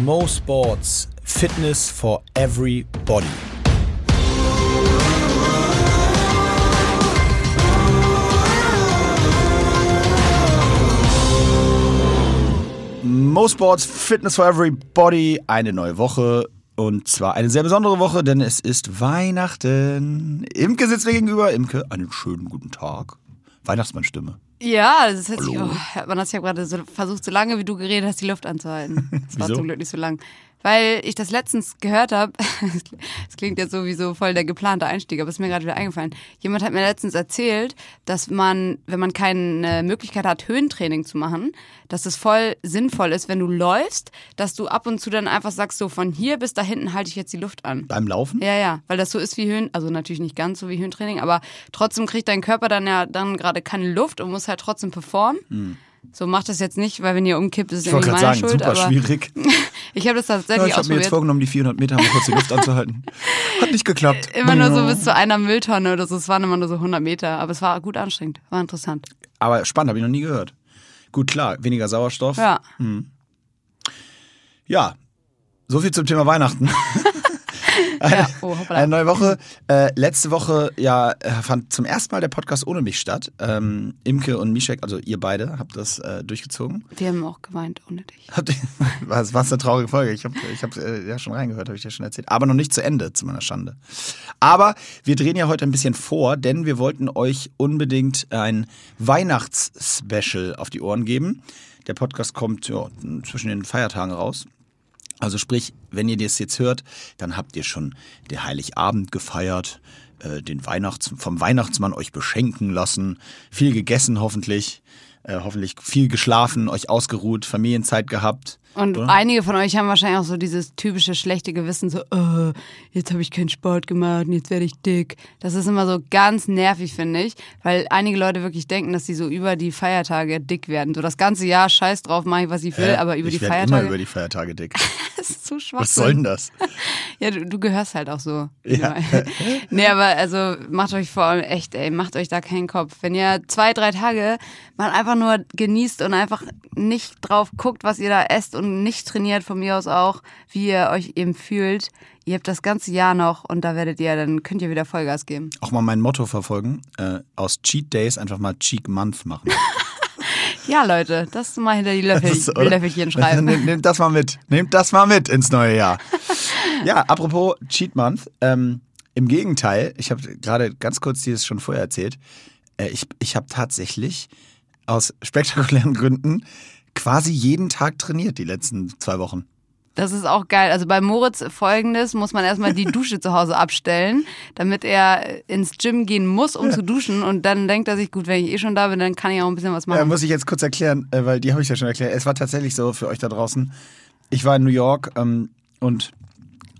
Mo Sports Fitness for Everybody. Mo Sports Fitness for Everybody, eine neue Woche und zwar eine sehr besondere Woche, denn es ist Weihnachten. Imke sitzt mir gegenüber. Imke, einen schönen guten Tag. Weihnachtsmannstimme. Ja, das hört sich, oh, man hat ja gerade so versucht, so lange wie du geredet hast, die Luft anzuhalten. Das war zum Glück nicht so lang. Weil ich das letztens gehört habe, es klingt jetzt sowieso voll der geplante Einstieg, aber es ist mir gerade wieder eingefallen. Jemand hat mir letztens erzählt, dass man, wenn man keine Möglichkeit hat, Höhentraining zu machen, dass es voll sinnvoll ist, wenn du läufst, dass du ab und zu dann einfach sagst, so von hier bis da hinten halte ich jetzt die Luft an. Beim Laufen? Ja, ja, weil das so ist wie Höhen, also natürlich nicht ganz so wie Höhentraining, aber trotzdem kriegt dein Körper dann ja dann gerade keine Luft und muss halt trotzdem performen. So macht das jetzt nicht, weil wenn ihr umkippt, ist es Ich wollte irgendwie gerade meine sagen, Schuld. super aber schwierig. ich habe das Ja, tatsächlich ich habe mir jetzt vorgenommen, die 400 Meter mal kurz die Luft anzuhalten. Hat nicht geklappt. Immer nur so bis zu einer Mülltonne oder so. Es waren immer nur so 100 Meter, aber es war gut anstrengend, war interessant. Aber spannend, habe ich noch nie gehört. Gut, klar, weniger Sauerstoff. Ja, Ja, so viel zum Thema Weihnachten. ja. Oh. Eine neue Woche. Äh, letzte Woche ja, äh, fand zum ersten Mal der Podcast ohne mich statt. Ähm, Imke und Mischek, also ihr beide, habt das äh, durchgezogen. Wir haben auch geweint ohne dich. Habt ihr, was, was eine traurige Folge. Ich habe ich hab, äh, ja schon reingehört, habe ich dir schon erzählt. Aber noch nicht zu Ende, zu meiner Schande. Aber wir drehen ja heute ein bisschen vor, denn wir wollten euch unbedingt ein Weihnachtsspecial auf die Ohren geben. Der Podcast kommt ja, zwischen den Feiertagen raus. Also sprich, wenn ihr das jetzt hört, dann habt ihr schon den Heiligabend gefeiert, äh, den Weihnachts vom Weihnachtsmann euch beschenken lassen, viel gegessen hoffentlich, äh, hoffentlich viel geschlafen, euch ausgeruht, Familienzeit gehabt. Und oder? einige von euch haben wahrscheinlich auch so dieses typische schlechte Gewissen, so, äh, jetzt habe ich keinen Sport gemacht und jetzt werde ich dick. Das ist immer so ganz nervig, finde ich, weil einige Leute wirklich denken, dass sie so über die Feiertage dick werden. So das ganze Jahr scheiß drauf, mache ich, was ich will, Äh, aber über ich die Feiertage. immer über die Feiertage dick. das ist zu schwach. Was soll denn das? Ja, du, du gehörst halt auch so. Ja. nee, aber also macht euch vor allem echt, ey, macht euch da keinen Kopf. Wenn ihr zwei, drei Tage mal einfach nur genießt und einfach nicht drauf guckt, was ihr da esst und nicht trainiert, von mir aus auch, wie ihr euch eben fühlt, ihr habt das ganze Jahr noch und da werdet ihr, dann könnt ihr wieder Vollgas geben. Auch mal mein Motto verfolgen, äh, aus Cheat Days einfach mal Cheek Month machen. Ja, Leute, das mal hinter die Löffel, ist? Löffelchen schreiben. Nehmt, nehmt das mal mit. Nehmt das mal mit ins neue Jahr. ja, apropos Cheat Month. Ähm, Im Gegenteil, ich habe gerade ganz kurz dir das schon vorher erzählt. Äh, ich ich habe tatsächlich aus spektakulären Gründen quasi jeden Tag trainiert die letzten zwei Wochen. Das ist auch geil. Also bei Moritz folgendes muss man erstmal die Dusche zu Hause abstellen, damit er ins Gym gehen muss, um zu duschen. Und dann denkt er sich, gut, wenn ich eh schon da bin, dann kann ich auch ein bisschen was Ja, machen. muss ich jetzt kurz erklären, äh, weil die habe ich ja schon erklärt. Es war tatsächlich so für euch da draußen. Ich war in New York ähm, und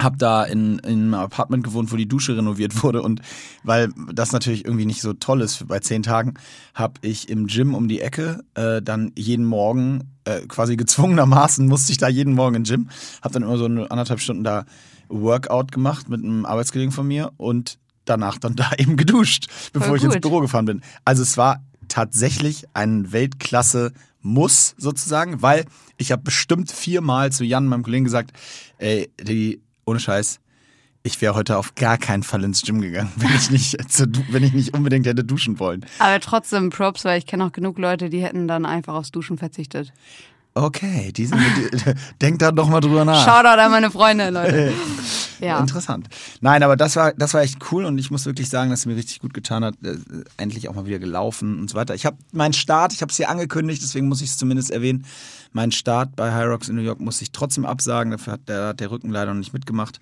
habe da in, in einem Apartment gewohnt, wo die Dusche renoviert wurde. Und weil das natürlich irgendwie nicht so toll ist bei zehn Tagen, habe ich im Gym um die Ecke äh, dann jeden Morgen äh, quasi gezwungenermaßen musste ich da jeden Morgen im Gym. Habe dann immer so eine anderthalb Stunden da Workout gemacht mit einem Arbeitskollegen von mir und danach dann da eben geduscht, bevor ich ins. Büro gefahren bin. Also es war tatsächlich ein Weltklasse-Muss sozusagen, weil ich habe bestimmt viermal zu Jan, meinem Kollegen, gesagt, ey, die, ohne Scheiß, ich wäre heute auf gar keinen Fall ins Gym gegangen, wenn ich nicht, zu, wenn ich nicht unbedingt hätte duschen wollen. Aber trotzdem Props, weil ich kenne auch genug Leute, die hätten dann einfach aufs Duschen verzichtet. Okay, die sind, die, denkt da doch mal drüber nach. Shoutout an meine Freunde, Leute. Ja. Interessant. Nein, aber das war, das war echt cool und ich muss wirklich sagen, dass es mir richtig gut getan hat. Äh, endlich auch mal wieder gelaufen und so weiter. Ich habe meinen Start, ich habe es hier angekündigt, deswegen muss ich es zumindest erwähnen. Mein Start bei High Rocks in New York muss ich trotzdem absagen. Dafür hat der, hat der Rücken leider noch nicht mitgemacht.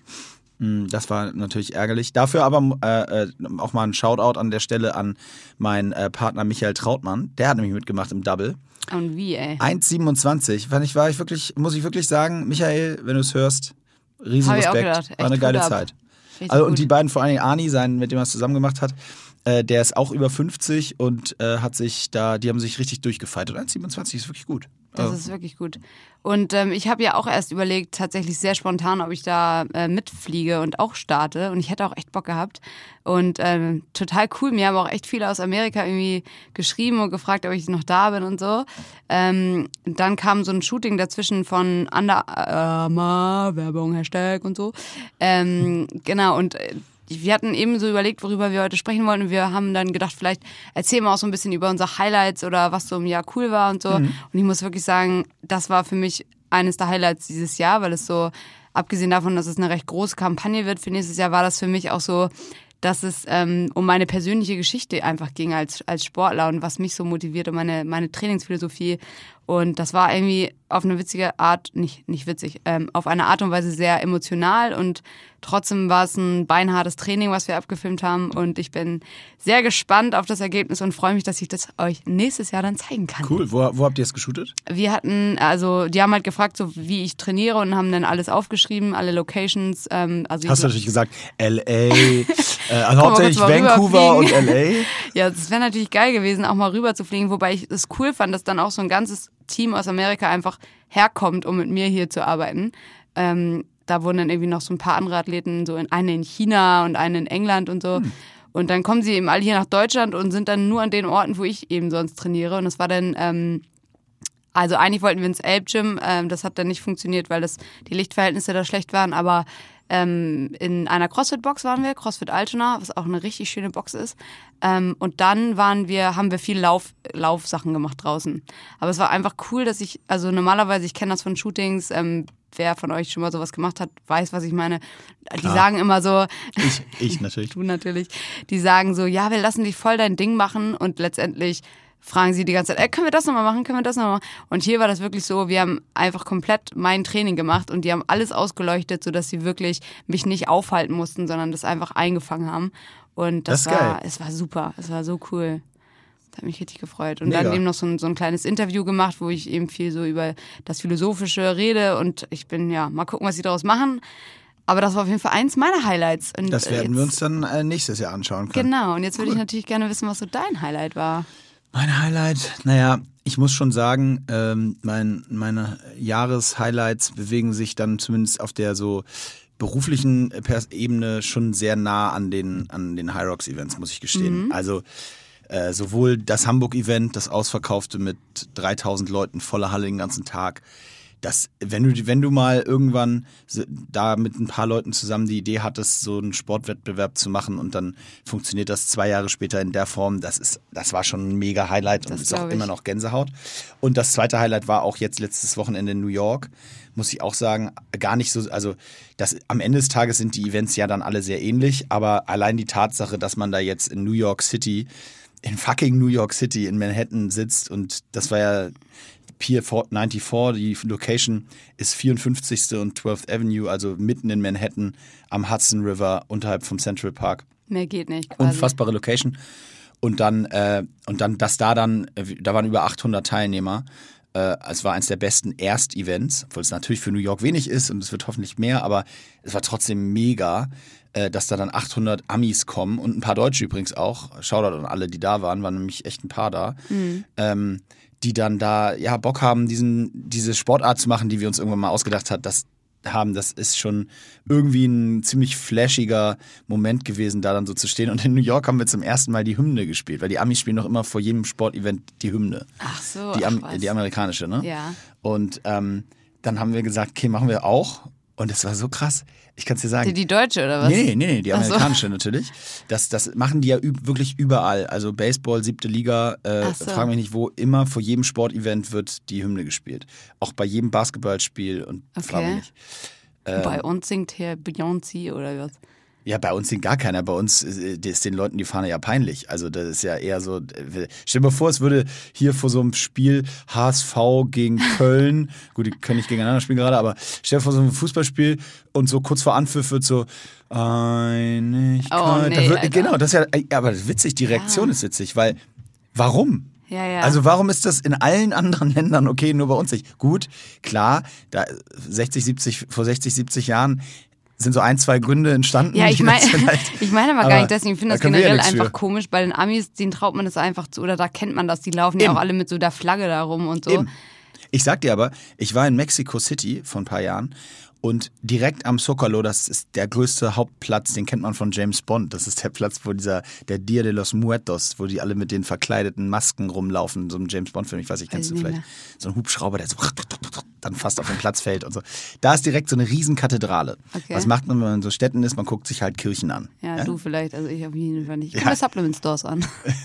Mm, Das war natürlich ärgerlich. Dafür aber äh, äh, auch mal ein Shoutout an der Stelle an meinen äh, Partner Michael Trautmann. Der hat nämlich mitgemacht im Double. Und wie, ey? 1,27. Fand ich, war ich wirklich, muss ich wirklich sagen, Michael, wenn du es hörst, riesen Respekt. War eine geile ab. Zeit. Richtig Also, gut. und die beiden, vor allen Dingen Ani, sein, mit dem er es zusammen gemacht hat, Äh, der ist auch über 50 und äh, hat sich da, die haben sich richtig durchgefeitet. 1,27 ist wirklich gut. Das Äh, ist wirklich gut. Und ähm, ich habe ja auch erst überlegt, tatsächlich sehr spontan, ob ich da äh, mitfliege und auch starte. Und ich hätte auch echt Bock gehabt. Und ähm, total cool. Mir haben auch echt viele aus Amerika irgendwie geschrieben und gefragt, ob ich noch da bin und so. Ähm, dann kam so ein Shooting dazwischen von Under Armour, Werbung, Hashtag und so. Ähm, genau, und äh, wir hatten eben so überlegt, worüber wir heute sprechen wollen. Und wir haben dann gedacht, vielleicht erzählen wir auch so ein bisschen über unsere Highlights oder was so im Jahr cool war und so. Und ich muss wirklich sagen, das war für mich eines der Highlights dieses Jahr, weil es so, abgesehen davon, dass es eine recht große Kampagne wird für nächstes Jahr, war das für mich auch so, dass es ähm, um meine persönliche Geschichte einfach ging als, als Sportler und was mich so motiviert und meine, meine Trainingsphilosophie. Und das war irgendwie auf eine witzige Art, nicht, nicht witzig, ähm, auf eine Art und Weise sehr emotional und trotzdem war es ein beinhartes Training, was wir abgefilmt haben. Und ich bin sehr gespannt auf das Ergebnis und freue mich, dass ich das euch nächstes Jahr dann zeigen kann. Cool. Wo, wo habt ihr es geshootet? Wir hatten, also die haben halt gefragt, so wie ich trainiere und haben dann alles aufgeschrieben, alle Locations. Ähm, also Hast du ich, natürlich gesagt, L.A., äh, also hauptsächlich Vancouver und. L.A. Ja, es wäre natürlich geil gewesen, auch mal rüber zu fliegen, wobei ich es cool fand, dass dann auch so ein ganzes Team aus Amerika einfach herkommt, um mit mir hier zu arbeiten. Ähm, da wurden dann irgendwie noch so ein paar andere Athleten, so in, eine in China und eine in England und so. Und dann kommen sie eben alle hier nach Deutschland und sind dann nur an den Orten, wo ich eben sonst trainiere. Und das war dann, ähm, also eigentlich wollten wir ins Elbgym, ähm, das hat dann nicht funktioniert, weil das, die Lichtverhältnisse da schlecht waren, aber ähm, in einer CrossFit-Box waren wir, CrossFit Altona, was auch eine richtig schöne Box ist. Ähm, und dann waren wir, haben wir viel Lauf, Laufsachen gemacht draußen. Aber es war einfach cool, dass ich, also normalerweise, ich kenne das von Shootings, ähm, wer von euch schon mal sowas gemacht hat, weiß, was ich meine. Die sagen immer so, Ich, ich natürlich. du natürlich, die sagen so, ja, wir lassen dich voll dein Ding machen und letztendlich fragen sie die ganze Zeit, ey, können wir das nochmal machen, können wir das nochmal machen? Und hier war das wirklich so, wir haben einfach komplett mein Training gemacht und die haben alles ausgeleuchtet, sodass sie wirklich mich nicht aufhalten mussten, sondern das einfach eingefangen haben. Und das, Das war, geil. es war super, es war so cool. Das hat mich richtig gefreut. Und Mega. dann eben noch so ein, so ein kleines Interview gemacht, wo ich eben viel so über das Philosophische rede und ich bin, ja, mal gucken, was sie daraus machen. Aber das war auf jeden Fall eins meiner Highlights. Und Das äh, werden jetzt, wir uns dann äh, nächstes Jahr anschauen können. Genau, und jetzt würde ich natürlich gerne wissen, was so dein Highlight war. Mein Highlight, naja, ich muss schon sagen, ähm, mein, meine Jahreshighlights bewegen sich dann zumindest auf der so beruflichen Pers- Ebene schon sehr nah an den, an den High Rocks Events, muss ich gestehen. Also äh, sowohl das Hamburg-Event, das ausverkaufte mit 3000 Leuten, voller Halle den ganzen Tag. Das, wenn du, wenn du mal irgendwann da mit ein paar Leuten zusammen die Idee hattest, so einen Sportwettbewerb zu machen und dann funktioniert das zwei Jahre später in der Form, das ist, das war schon ein mega Highlight und Das ist auch ich. immer noch Gänsehaut. Und das zweite Highlight war auch jetzt letztes Wochenende in New York. Muss ich auch sagen, gar nicht so, also das, am Ende des Tages sind die Events ja dann alle sehr ähnlich, aber allein die Tatsache, dass man da jetzt in New York City in fucking New York City in Manhattan sitzt und das war ja Pier 94, die Location ist 54. und 12th Avenue, also mitten in Manhattan am Hudson River unterhalb vom Central Park. Mehr geht nicht. Quasi. Unfassbare Location. Und dann, äh, und dann, dass da dann, äh, da waren über 800 Teilnehmer. Äh, es war eines der besten Erst-Events, obwohl es natürlich für New York wenig ist und es wird hoffentlich mehr, aber es war trotzdem mega, äh, dass da dann 800 Amis kommen und ein paar Deutsche übrigens auch. Shoutout an alle, die da waren, waren nämlich echt ein paar da. Ähm, die dann da ja Bock haben, diesen, diese Sportart zu machen, die wir uns irgendwann mal ausgedacht hat, das haben, das ist schon irgendwie ein ziemlich flashiger Moment gewesen, da dann so zu stehen. Und in New York haben wir zum ersten Mal die Hymne gespielt, weil die Amis spielen noch immer vor jedem Sportevent die Hymne. Ach so, Die, ach Am was. die amerikanische, ne? Ja. Und ähm, dann haben wir gesagt, okay, machen wir auch. Und es war so krass. Ich kann es dir sagen. Die, die Deutsche oder was? Nee, nee, nee, die Ach so. amerikanische natürlich. Das, das machen die ja wirklich überall. Also Baseball, siebte Liga, äh, so. frag mich nicht wo, immer vor jedem Sportevent wird die Hymne gespielt. Auch bei jedem Basketballspiel und frag mich Okay. nicht. Bei uns singt hier Beyoncé oder was? Ja, bei uns singt gar keiner. Bei uns äh, ist den Leuten die Fahne ja peinlich. Also das ist ja eher so. Stell dir mal vor, es würde hier vor so einem Spiel HSV gegen Köln, gut, die können nicht gegeneinander spielen gerade, aber stell dir vor so einem Fußballspiel und so kurz vor Anpfiff wird so Einigkeit. Oh, nee, da wird, genau, das ist ja, aber das ist witzig, die Reaktion ist witzig, weil warum? Ja, ja. Also warum ist das in allen anderen Ländern okay, nur bei uns nicht? Gut, klar, da 60, 70, vor 60, 70 Jahren sind so ein, zwei Gründe entstanden. Ja, ich meine vielleicht- ich mein aber, Aber gar nicht deswegen. Ich finde da das ja generell einfach für. komisch. Bei den Amis, denen traut man das einfach zu. Oder da kennt man das. Die laufen ja Eben. auch alle mit so der Flagge da rum und so. Eben. Ich sag dir aber, ich war in Mexico City vor ein paar Jahren und direkt am Zocalo, das ist der größte Hauptplatz, den kennt man von James Bond. Das ist der Platz, wo dieser, der Dia de los Muertos, wo die alle mit den verkleideten Masken rumlaufen, so ein James Bond-Film, ich weiß nicht, kennst du nicht vielleicht? So ein Hubschrauber, der so dann fast auf den Platz fällt und so. Da ist direkt so eine riesen Kathedrale. Okay. Was macht man, wenn man in so Städten ist? Man guckt sich halt Kirchen an. Ja, du vielleicht. Also ich auf jeden Fall nicht. Ich Ja. gucke mir Supplement Stores an.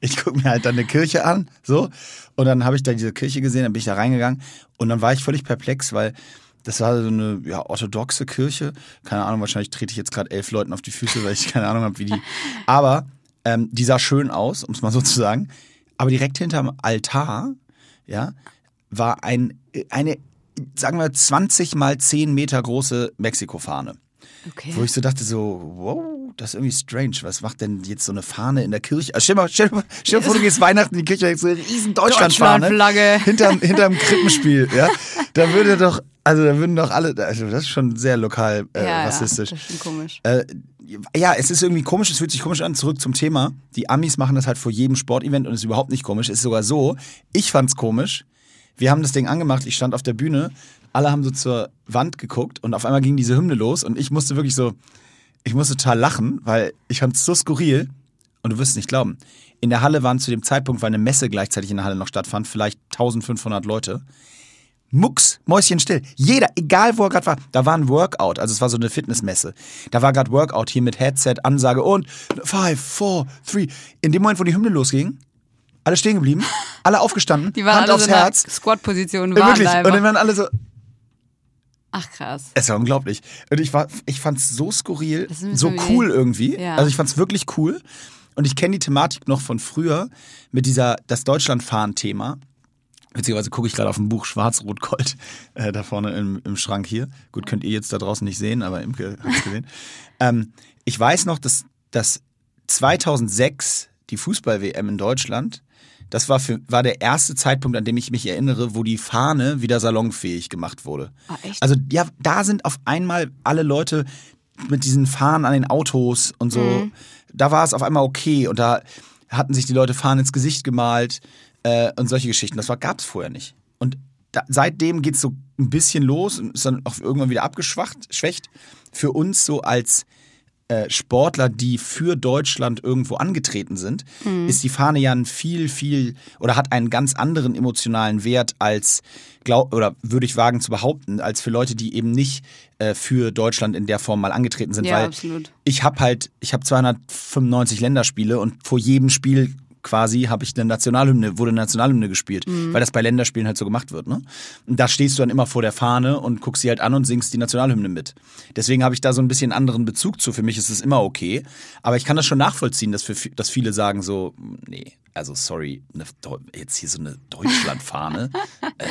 Ich gucke mir halt dann eine Kirche an, so. Und dann habe ich da diese Kirche gesehen, dann bin ich da reingegangen und dann war ich völlig perplex, weil das war so eine ja, orthodoxe Kirche. Keine Ahnung, wahrscheinlich trete ich jetzt gerade elf Leuten auf die Füße, weil ich keine Ahnung habe, wie die. Aber ähm, die sah schön aus, um es mal so zu sagen. Aber direkt hinterm Altar, ja, war ein, eine, sagen wir, 20 mal 10 Meter große Mexiko-Fahne. Okay. Wo ich so dachte, so, wow, das ist irgendwie strange. Was macht denn jetzt so eine Fahne in der Kirche? Also stell, mal, stell, mal, stell dir vor, du gehst Weihnachten in die Kirche, so eine riesen Deutschlandfahne. Deutschlandflagge. Hinterm, hinterm Krippenspiel, ja. Da würde doch, also da würden doch alle, also das ist schon sehr lokal äh, ja, rassistisch. Ja, das ist schon komisch. Äh, ja, es ist irgendwie komisch, es fühlt sich komisch an. Zurück zum Thema. Die Amis machen das halt vor jedem Sportevent und es ist überhaupt nicht komisch. Es ist sogar so, ich fand's komisch. Wir haben das Ding angemacht, ich stand auf der Bühne, alle haben so zur Wand geguckt und auf einmal ging diese Hymne los und ich musste wirklich so, ich musste total lachen, weil ich fand's so skurril und du wirst es nicht glauben. In der Halle waren zu dem Zeitpunkt, weil eine Messe gleichzeitig in der Halle noch stattfand, vielleicht 1500 Leute. Mucks, Mäuschen still. Jeder, egal wo er gerade war, da war ein Workout, also es war so eine Fitnessmesse. Da war gerade Workout hier mit Headset, Ansage und five, four, three. In dem Moment, wo die Hymne losging, alle stehen geblieben, alle aufgestanden, Die waren Hand alle aufs so Herz. Squat-Position. Äh, Waren Wirklich. da Und dann waren alle so, Ach krass. es war unglaublich. Und ich war, ich fand's so skurril, so cool irgendwie. Ja. Also ich fand's wirklich cool. Und ich kenne die Thematik noch von früher mit dieser, das Deutschlandfahren-Thema. Witzigerweise gucke ich gerade auf ein Buch Schwarz-Rot-Gold äh, da vorne im, im Schrank hier. Gut, könnt ihr jetzt da draußen nicht sehen, aber Imke hat es gesehen. ähm, ich weiß noch, dass, dass 2006 die Fußball-WM in Deutschland, das war, für, war der erste Zeitpunkt, an dem ich mich erinnere, wo die Fahne wieder salonfähig gemacht wurde. Ah, echt? Also ja, da sind auf einmal alle Leute mit diesen Fahnen an den Autos und so. Mhm. Da war es auf einmal okay und da hatten sich die Leute Fahnen ins Gesicht gemalt äh, und solche Geschichten. Das gab es vorher nicht. Und da, seitdem geht es so ein bisschen los und ist dann auch irgendwann wieder abgeschwächt. Schwächt. Für uns so als äh, Sportler, die für Deutschland irgendwo angetreten sind, ist die Fahne ja ein viel, viel oder hat einen ganz anderen emotionalen Wert als, glaub, oder würde ich wagen zu behaupten, als für Leute, die eben nicht äh, für Deutschland in der Form mal angetreten sind. Ja, weil absolut. ich habe halt, ich habe 295 Länderspiele und vor jedem Spiel quasi habe ich eine Nationalhymne, wurde eine Nationalhymne gespielt, Mhm. weil das bei Länderspielen halt so gemacht wird. Ne? Und da stehst du dann immer vor der Fahne und guckst sie halt an und singst die Nationalhymne mit. Deswegen habe ich da so ein bisschen anderen Bezug zu. Für mich ist es immer okay. Aber ich kann das schon nachvollziehen, dass, für, dass viele sagen so, nee, also sorry, Deu- jetzt hier so eine Deutschlandfahne. äh,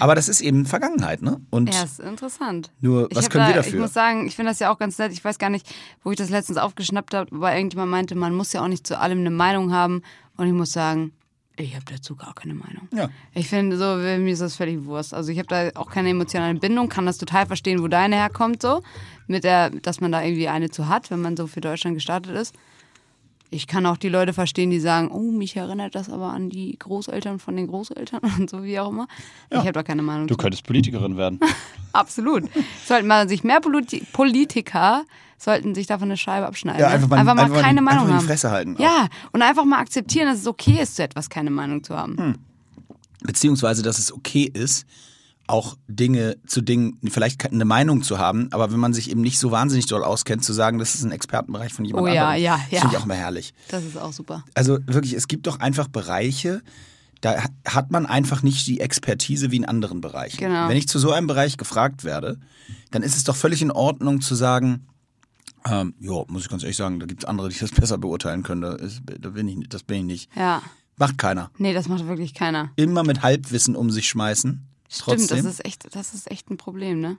aber das ist eben Vergangenheit, ne? Und Ja, ist interessant. Nur, was können wir da, dafür? Ich muss sagen, ich finde das ja auch ganz nett. Ich weiß gar nicht, wo ich das letztens aufgeschnappt habe, weil irgendjemand meinte, man muss ja auch nicht zu allem eine Meinung haben. Und ich muss sagen, ich habe dazu gar keine Meinung. Ja. Ich finde so, mir ist das völlig Wurst. Also ich habe da auch keine emotionale Bindung, kann das total verstehen, wo deine herkommt so, mit der, dass man da irgendwie eine zu hat, wenn man so für Deutschland gestartet ist. Ich kann auch die Leute verstehen, die sagen, oh, mich erinnert das aber an die Großeltern von den Großeltern und so wie auch immer. Ich habe da keine Meinung. zu. könntest Politikerin werden. Absolut. Sollten mal sich mehr Politi Politiker sollten sich davon eine Scheibe abschneiden. Ja, einfach mal- einfach mal einfach mal keine die- Meinung einfach die haben. Fresse halten auch. Ja, und einfach mal akzeptieren, dass es okay ist, zu etwas keine Meinung zu haben. Hm. beziehungsweise dass es okay ist, auch Dinge zu Dingen, vielleicht eine Meinung zu haben, aber wenn man sich eben nicht so wahnsinnig doll auskennt, zu sagen, das ist ein Expertenbereich von jemand Oh ja, anderem. ja, Das ja. finde ich auch immer herrlich. Das ist auch super. Also wirklich, es gibt doch einfach Bereiche, da hat- hat man einfach nicht die Expertise wie in anderen Bereichen. Genau. Wenn ich zu so einem Bereich gefragt werde, dann ist es doch völlig in Ordnung zu sagen, ähm, ja, muss ich ganz ehrlich sagen, da gibt es andere, die das besser beurteilen können. Da, ist, da bin ich, das bin ich nicht. Ja. Macht keiner. Nee, das macht wirklich keiner. Immer mit Halbwissen um sich schmeißen. Stimmt, Trotzdem. das ist echt, das ist echt ein Problem, ne?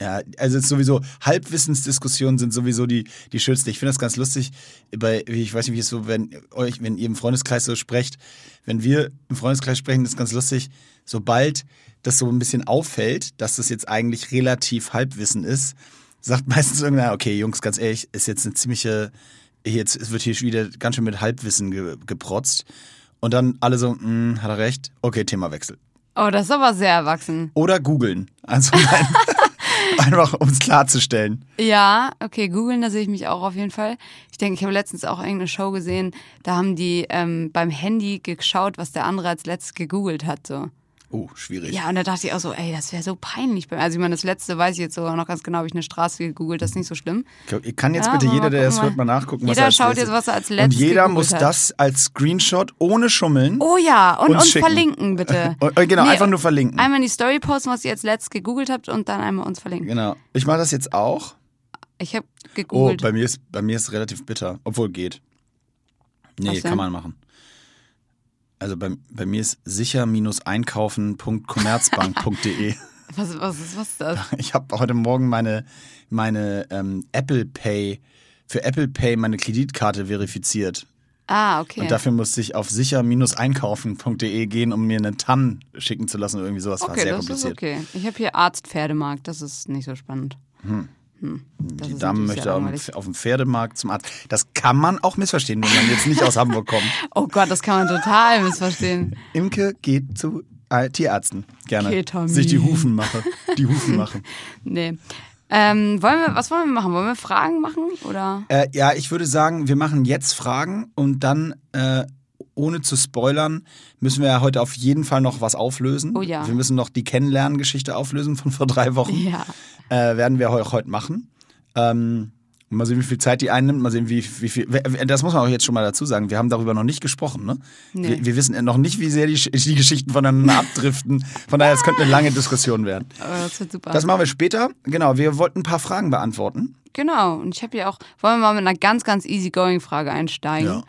Ja, also ist sowieso, Halbwissensdiskussionen sind sowieso die, die schönsten. Ich finde das ganz lustig, bei, ich weiß nicht, wie es so, wenn euch, wenn ihr im Freundeskreis so sprecht, wenn wir im Freundeskreis sprechen, ist ganz lustig, sobald das so ein bisschen auffällt, dass das jetzt eigentlich relativ Halbwissen ist, sagt meistens irgendeiner, okay, Jungs, ganz ehrlich, ist jetzt eine ziemliche, jetzt es wird hier wieder ganz schön mit Halbwissen ge, geprotzt. Und dann alle so, "Mm, hat er recht, okay, Themawechsel. Oh, das ist aber sehr erwachsen. Oder googeln. Also nein, einfach um es klarzustellen. Ja, okay, googeln, da sehe ich mich auch auf jeden Fall. Ich denke, ich habe letztens auch irgendeine Show gesehen, da haben die ähm, beim Handy geschaut, was der andere als letztes gegoogelt hat. So. Oh, schwierig. Ja, und da dachte ich auch so, ey, das wäre so peinlich. Also ich meine, das letzte weiß ich jetzt sogar noch ganz genau, habe ich eine Straße gegoogelt, das ist nicht so schlimm. Kann jetzt Ja, bitte jeder, der das hört, mal nachgucken, was Jeder er als schaut letztes- jetzt, was er als Und letztes jeder gegoogelt muss hat. das als Screenshot ohne Schummeln. Oh ja, und schicken. verlinken, bitte. Und- äh, genau, einfach nur verlinken. Einmal in die Story posten, was ihr jetzt letzt gegoogelt habt und dann einmal uns verlinken. Genau. Ich mache das jetzt auch. Ich habe Oh, gegoogelt. bei mir ist bei mir ist relativ bitter, obwohl geht. Nee, Was kann man machen. Also bei, bei mir ist sicher-einkaufen.commerzbank.de. was, was, ist, was ist das? Ich habe heute Morgen meine, meine ähm, Apple Pay, für Apple Pay meine Kreditkarte verifiziert. Ah, okay. Und dafür musste ich auf sicher-einkaufen.de gehen, um mir eine TAN schicken zu lassen oder irgendwie sowas. War okay, sehr das ist kompliziert. okay. Ich habe hier Arzt-Pferdemarkt, das ist nicht so spannend. Hm. Das Die Dame möchte auf dem, langweilig. auf dem Pferdemarkt zum Arzt. Das kann man auch missverstehen, wenn man jetzt nicht aus Hamburg kommt. Oh Gott, das kann man total missverstehen. Imke geht zu äh, Tierärzten. Gerne. Ketamin. Sich die Hufen machen. Die Hufen machen. Nee. Ähm, wollen wir, was wollen wir machen? Wollen wir Fragen machen? Oder? Äh, ja, ich würde sagen, wir machen jetzt Fragen und dann, äh, ohne zu spoilern, müssen wir ja heute auf jeden Fall noch was auflösen. Oh ja. Wir müssen noch die Kennenlerngeschichte auflösen von vor drei Wochen. Ja. Äh, werden wir auch heute machen. Ähm, mal sehen, wie viel Zeit die einnimmt. Mal sehen, wie, wie viel. Das muss man auch jetzt schon mal dazu sagen. Wir haben darüber noch nicht gesprochen. Ne? Nee. Wir, wir wissen noch nicht, wie sehr die, die Geschichten voneinander abdriften. Von daher, es könnte eine lange Diskussion werden. Aber das wird super. Das machen wir später. Genau, wir wollten ein paar Fragen beantworten. genau. Und ich habe hier auch, wollen wir mal mit einer ganz, ganz easygoing Frage einsteigen? Ja.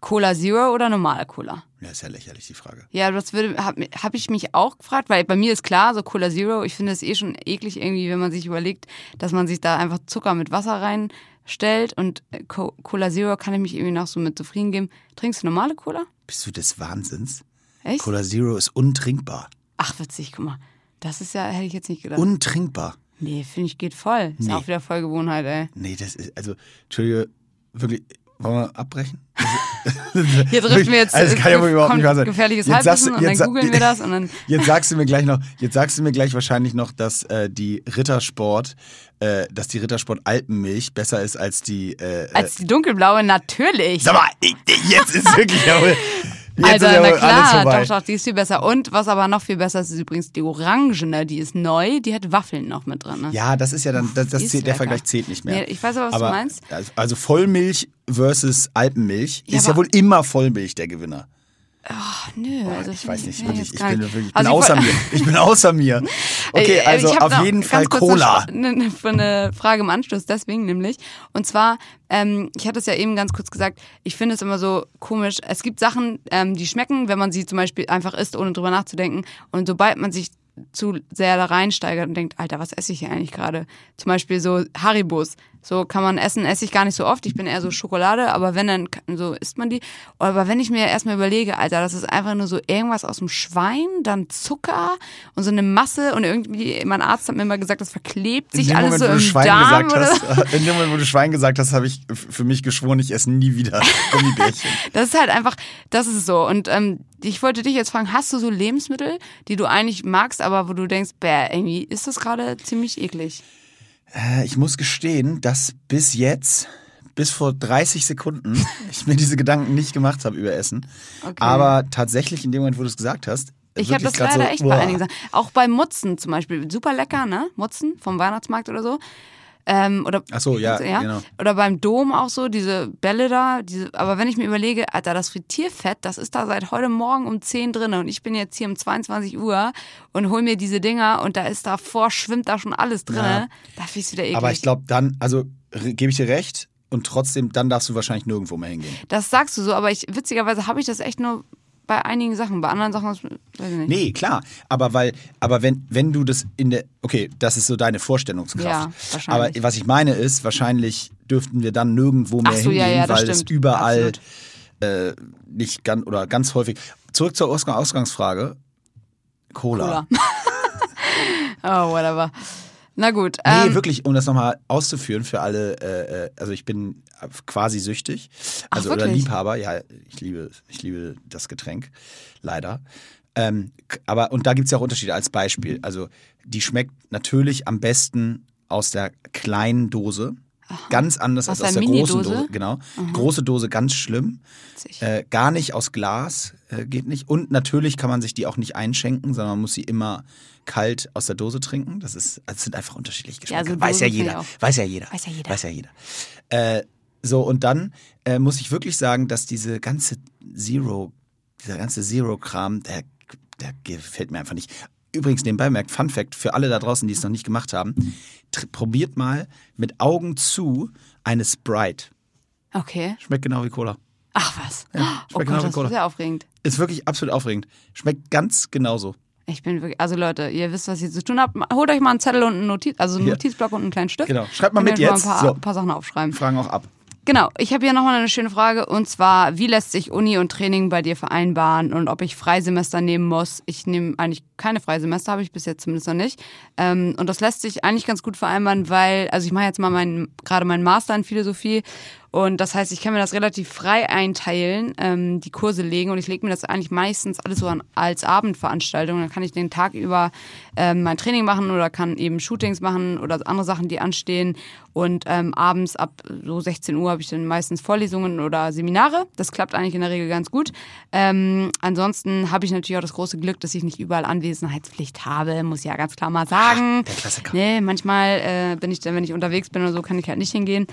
Cola Zero oder normale Cola? Ja, ist ja lächerlich, die Frage. Ja, das würde habe hab ich mich auch gefragt, weil bei mir ist klar, so Cola Zero, ich finde es eh schon eklig irgendwie, wenn man sich überlegt, dass man sich da einfach Zucker mit Wasser reinstellt und äh, Co Cola Zero kann ich mich irgendwie noch so mit zufrieden geben. Trinkst du normale Cola? Bist du des Wahnsinns? Echt? Cola Zero ist untrinkbar. Ach, witzig, guck mal. Das ist ja, hätte ich jetzt nicht gedacht. Untrinkbar. nee, finde ich, geht voll. Ist Nee. auch wieder voll Gewohnheit, ey. Nee, das ist, also, Entschuldige, wirklich, wollen wir abbrechen? Hier driften wir jetzt Also, das kann ja wohl überhaupt nicht wahr sein. gefährliches Jetzt Halbwissen und dann jetzt sa- googeln wir das und dann Jetzt sagst du mir gleich noch, jetzt sagst du mir gleich wahrscheinlich noch, dass äh, die Rittersport, äh, dass die Rittersport Alpenmilch besser ist als die. Äh, als die dunkelblaue natürlich. Sag mal, jetzt ist wirklich jetzt Alter, ja na klar, doch, doch, die ist viel besser. Und was aber noch viel besser ist, ist übrigens die Orangene, die ist neu, die hat Waffeln noch mit drin. Ne? Ja, das ist ja dann, das, das zählt, der. Vergleich zählt nicht mehr. Nee, ich weiß aber, was du meinst. Also, also Vollmilch versus Alpenmilch Ja, ist ja aber- wohl immer Vollmilch der Gewinner. Ach, nö, also ich weiß nicht, nee, wirklich. Ich bin, wirklich, ich bin Also ich außer mir. Ich bin außer mir. Okay, Ey, also auf jeden Fall Cola. Eine, eine, eine Frage im Anschluss, deswegen nämlich. Und zwar, ähm, ich hatte es ja eben ganz kurz gesagt, ich finde es immer so komisch. Es gibt Sachen, ähm, die schmecken, wenn man sie zum Beispiel einfach isst, ohne drüber nachzudenken. Und sobald man sich zu sehr da reinsteigert und denkt, Alter, was esse ich hier eigentlich gerade? Zum Beispiel so Haribos. So kann man essen, esse ich gar nicht so oft. Ich bin eher so Schokolade, aber wenn dann so isst man die. Aber wenn ich mir erstmal überlege, Alter, das ist einfach nur so irgendwas aus dem Schwein, dann Zucker und so eine Masse und irgendwie, mein Arzt hat mir immer gesagt, das verklebt sich alles Moment, so im Schwein Darm gesagt hast, in dem Moment, wo du Schwein gesagt hast, habe ich für mich geschworen, ich esse nie wieder Gummibärchen. Das ist halt einfach, das ist so. Und ähm, ich wollte dich jetzt fragen, hast du so Lebensmittel, die du eigentlich magst, aber wo du denkst, bäh, irgendwie ist das gerade ziemlich eklig? Äh, Ich muss gestehen, dass bis jetzt, bis vor 30 Sekunden, ich mir diese Gedanken nicht gemacht habe über Essen. Okay. Aber tatsächlich in dem Moment, wo du es gesagt hast, Ich habe das leider so, echt boah. bei einigen Sachen. Auch bei Mutzen zum Beispiel. Super lecker, ne? Mutzen vom Weihnachtsmarkt oder so. Ähm, oder, Ach so, ja, ja, genau. Oder beim Dom auch so, diese Bälle da. Diese, aber wenn ich mir überlege, Alter, das Frittierfett, das ist da seit heute Morgen um 10 drin und ich bin jetzt hier um 22 Uhr und hol mir diese Dinger und da ist davor, schwimmt da schon alles drin. Ja. Da finde ich wieder eklig. Aber ich glaube dann, also gebe ich dir recht und trotzdem, dann darfst du wahrscheinlich nirgendwo mehr hingehen. Das sagst du so, aber ich, witzigerweise habe ich das echt nur bei einigen Sachen. Bei anderen Sachen, weiß ich nicht. Nee, klar. Aber weil, aber wenn, wenn du das in der, okay, das ist so deine Vorstellungskraft. Ja, wahrscheinlich. Aber was ich meine ist, wahrscheinlich dürften wir dann nirgendwo mehr Ach so, ja, hingehen, ja, das weil es stimmt. überall Absolut. äh, nicht ganz oder ganz häufig. Zurück zur Ausgang Ausgangsfrage. Cola. Cola. oh, whatever. Na gut. Nee, ähm, wirklich, um das nochmal auszuführen für alle, äh, äh, also ich bin quasi süchtig. Also oder wirklich? Liebhaber, ja, ich liebe, ich liebe das Getränk, leider. Ähm, aber, und da gibt es ja auch Unterschiede als Beispiel. Also, die schmeckt natürlich am besten aus der kleinen Dose. Ganz anders Aus als aus der der großen Mini-Dose? Dose. Genau. Große Dose ganz schlimm. Äh, gar nicht aus Glas, äh, geht nicht. Und natürlich kann man sich die auch nicht einschenken, sondern man muss sie immer kalt aus der Dose trinken. Das ist, also es sind einfach unterschiedliche Ja, Geschmäcker. so weiß ja jeder. Weiß ja jeder. Weiß ja jeder. Weiß ja jeder. Äh, so, und dann äh, muss ich wirklich sagen, dass diese ganze Zero, dieser ganze Zero-Kram, der, der gefällt mir einfach nicht. Übrigens, nebenbei merkt, Fun Fact, für alle da draußen, die es noch nicht gemacht haben, probiert mal mit Augen zu eine Sprite. okay. Schmeckt genau wie Cola. Ach was. oh schmeckt Gott, genau wie das Cola. ist sehr aufregend. Ist wirklich absolut aufregend. Schmeckt ganz genauso. Ich bin wirklich, also Leute, ihr wisst, was ihr zu tun habt. Holt euch mal einen Zettel und einen Notiz, also einen. Notizblock und einen kleinen Stift. Genau. Schreibt mal Könnt mit jetzt. Mal ein paar, So. paar Sachen aufschreiben. Fragen auch ab. Genau, ich habe hier nochmal eine schöne Frage und zwar, wie lässt sich Uni und Training bei dir vereinbaren und ob ich Freisemester nehmen muss? Ich nehme eigentlich keine Freisemester, habe ich bis jetzt zumindest noch nicht. Ähm, und das lässt sich eigentlich ganz gut vereinbaren, weil, also ich mache jetzt mal meinen, gerade meinen Master in Philosophie und das heißt, ich kann mir das relativ frei einteilen, ähm, die Kurse legen und ich lege mir das eigentlich meistens alles so an, als Abendveranstaltung. Dann kann ich den Tag über ähm, mein Training machen oder kann eben Shootings machen oder andere Sachen, die anstehen. Und ähm, abends ab so 16 Uhr habe ich dann meistens Vorlesungen oder Seminare. Das klappt eigentlich in der Regel ganz gut. Ähm, ansonsten habe ich natürlich auch das große Glück, dass ich nicht überall Anwesenheitspflicht habe, muss ich ja ganz klar mal sagen. Der Klassiker. Nee, manchmal äh, bin ich dann, wenn ich unterwegs bin oder so, kann ich halt nicht hingehen.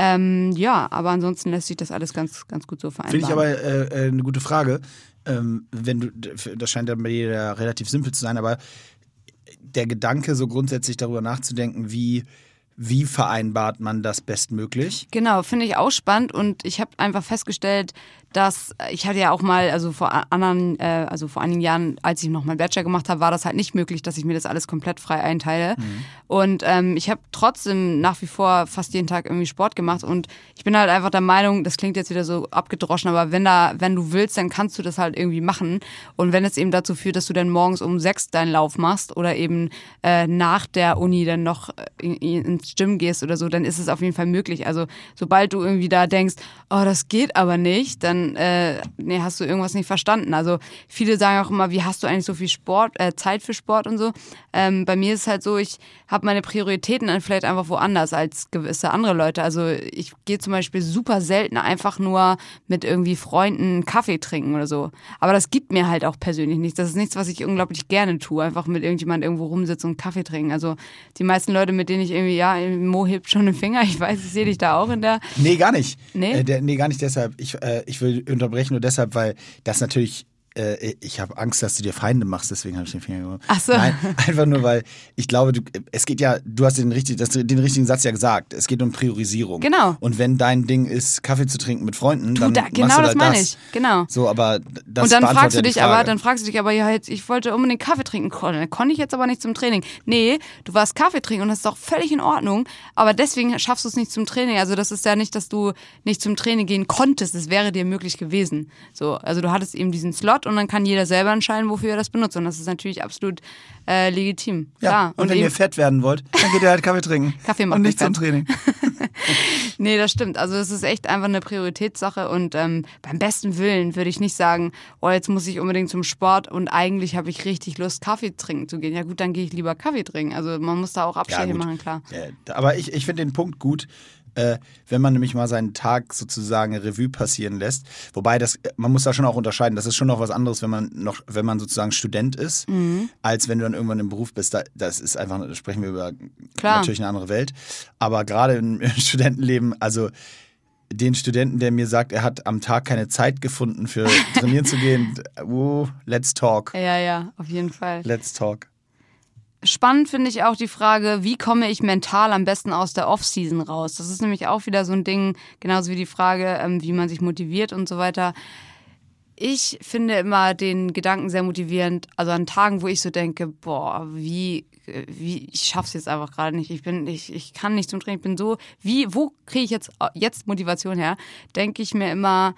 Ähm, ja, aber ansonsten lässt sich das alles ganz, ganz gut so vereinbaren. Finde ich aber äh, äh, eine gute Frage. Ähm, wenn du, das scheint ja bei dir relativ simpel zu sein, aber der Gedanke, so grundsätzlich darüber nachzudenken, wie, wie vereinbart man das bestmöglich? Genau, finde ich auch spannend und ich habe einfach festgestellt, dass ich hatte ja auch mal, also vor anderen, äh, also vor einigen Jahren, als ich noch meinen Bachelor gemacht habe, war das halt nicht möglich, dass ich mir das alles komplett frei einteile. Und ähm, ich habe trotzdem nach wie vor fast jeden Tag irgendwie Sport gemacht und ich bin halt einfach der Meinung, das klingt jetzt wieder so abgedroschen, aber wenn da, wenn du willst, dann kannst du das halt irgendwie machen. Und wenn es eben dazu führt, dass du dann morgens um sechs deinen Lauf machst oder eben äh, nach der Uni dann noch äh, in, in, ins Gym gehst oder so, dann ist es auf jeden Fall möglich. Also sobald du irgendwie da denkst, oh, das geht aber nicht, dann äh, nee, hast du irgendwas nicht verstanden. Also viele sagen auch immer, wie hast du eigentlich so viel Sport, äh, Zeit für Sport und so. Ähm, bei mir ist es halt so, ich habe meine Prioritäten dann vielleicht einfach woanders als gewisse andere Leute. Also ich gehe zum Beispiel super selten einfach nur mit irgendwie Freunden Kaffee trinken oder so. Aber das gibt mir halt auch persönlich nichts. Das ist nichts, was ich unglaublich gerne tue. Einfach mit irgendjemand irgendwo rumsitzen und Kaffee trinken. Also die meisten Leute, mit denen ich irgendwie, ja, Mo hebt schon den Finger. Ich weiß, ich sehe dich da auch in der. Nee, gar nicht. Nee? Äh, der, nee, gar nicht deshalb. Ich, äh, ich unterbrechen nur deshalb, weil das natürlich. Äh, ich habe Angst, dass du dir Feinde machst, deswegen habe ich den Finger gemacht. Ach so. Nein, einfach nur, weil ich glaube, du, es geht ja, du hast den, richtig, das, den richtigen Satz ja gesagt. Es geht um Priorisierung. Genau. Und wenn dein Ding ist, Kaffee zu trinken mit Freunden, Du, dann da, machst genau du das halt meine das. ich. Genau. So, aber das und dann fragst du dich aber, dann fragst du dich aber, ja, jetzt, ich wollte unbedingt Kaffee trinken. Kon- Konnte ich jetzt aber nicht zum Training. Nee, du warst Kaffee trinken und das ist doch völlig in Ordnung. Aber deswegen schaffst du es nicht zum Training. Also das ist ja nicht, dass du nicht zum Training gehen konntest. Es wäre dir möglich gewesen. So, also du hattest eben diesen Slot und dann kann jeder selber entscheiden, wofür er das benutzt. Und das ist natürlich absolut äh, legitim. ja, Klar. und, wenn eben- ihr fett werden wollt, dann geht ihr halt Kaffee trinken. Kaffee macht Und nicht zum. Training. Nee, das stimmt. Also es ist echt einfach eine Prioritätssache und ähm, beim besten Willen würde ich nicht sagen, oh, jetzt muss ich unbedingt zum Sport und eigentlich habe ich richtig Lust, Kaffee trinken zu gehen. Ja gut, dann gehe ich lieber Kaffee trinken. Also man muss da auch Abstriche gut. machen, klar. Ja, aber ich, ich finde den Punkt gut, äh, wenn man nämlich mal seinen Tag sozusagen Revue passieren lässt. Wobei das, man muss da schon auch unterscheiden. Das ist schon noch was anderes, wenn man noch, wenn man sozusagen Student ist, Mhm. als wenn du dann irgendwann im Beruf bist. Da, das ist einfach, da sprechen wir über Klar. natürlich eine andere Welt. Aber gerade im, im Studentenleben, also den Studenten, der mir sagt, er hat am Tag keine Zeit gefunden für trainieren zu gehen, oh, let's talk. Ja, ja, auf jeden Fall. Let's talk. Spannend finde ich auch die Frage, wie komme ich mental am besten aus der Off-Season raus? Das ist nämlich auch wieder so ein Ding, genauso wie die Frage, ähm, wie man sich motiviert und so weiter. Ich finde immer den Gedanken sehr motivierend, also an Tagen, wo ich so denke, boah, wie, äh, wie, ich schaff's jetzt einfach gerade nicht. Ich bin, ich, ich kann nicht zum Training, ich bin so, wie, wo kriege ich jetzt, jetzt Motivation her? Denke ich mir immer,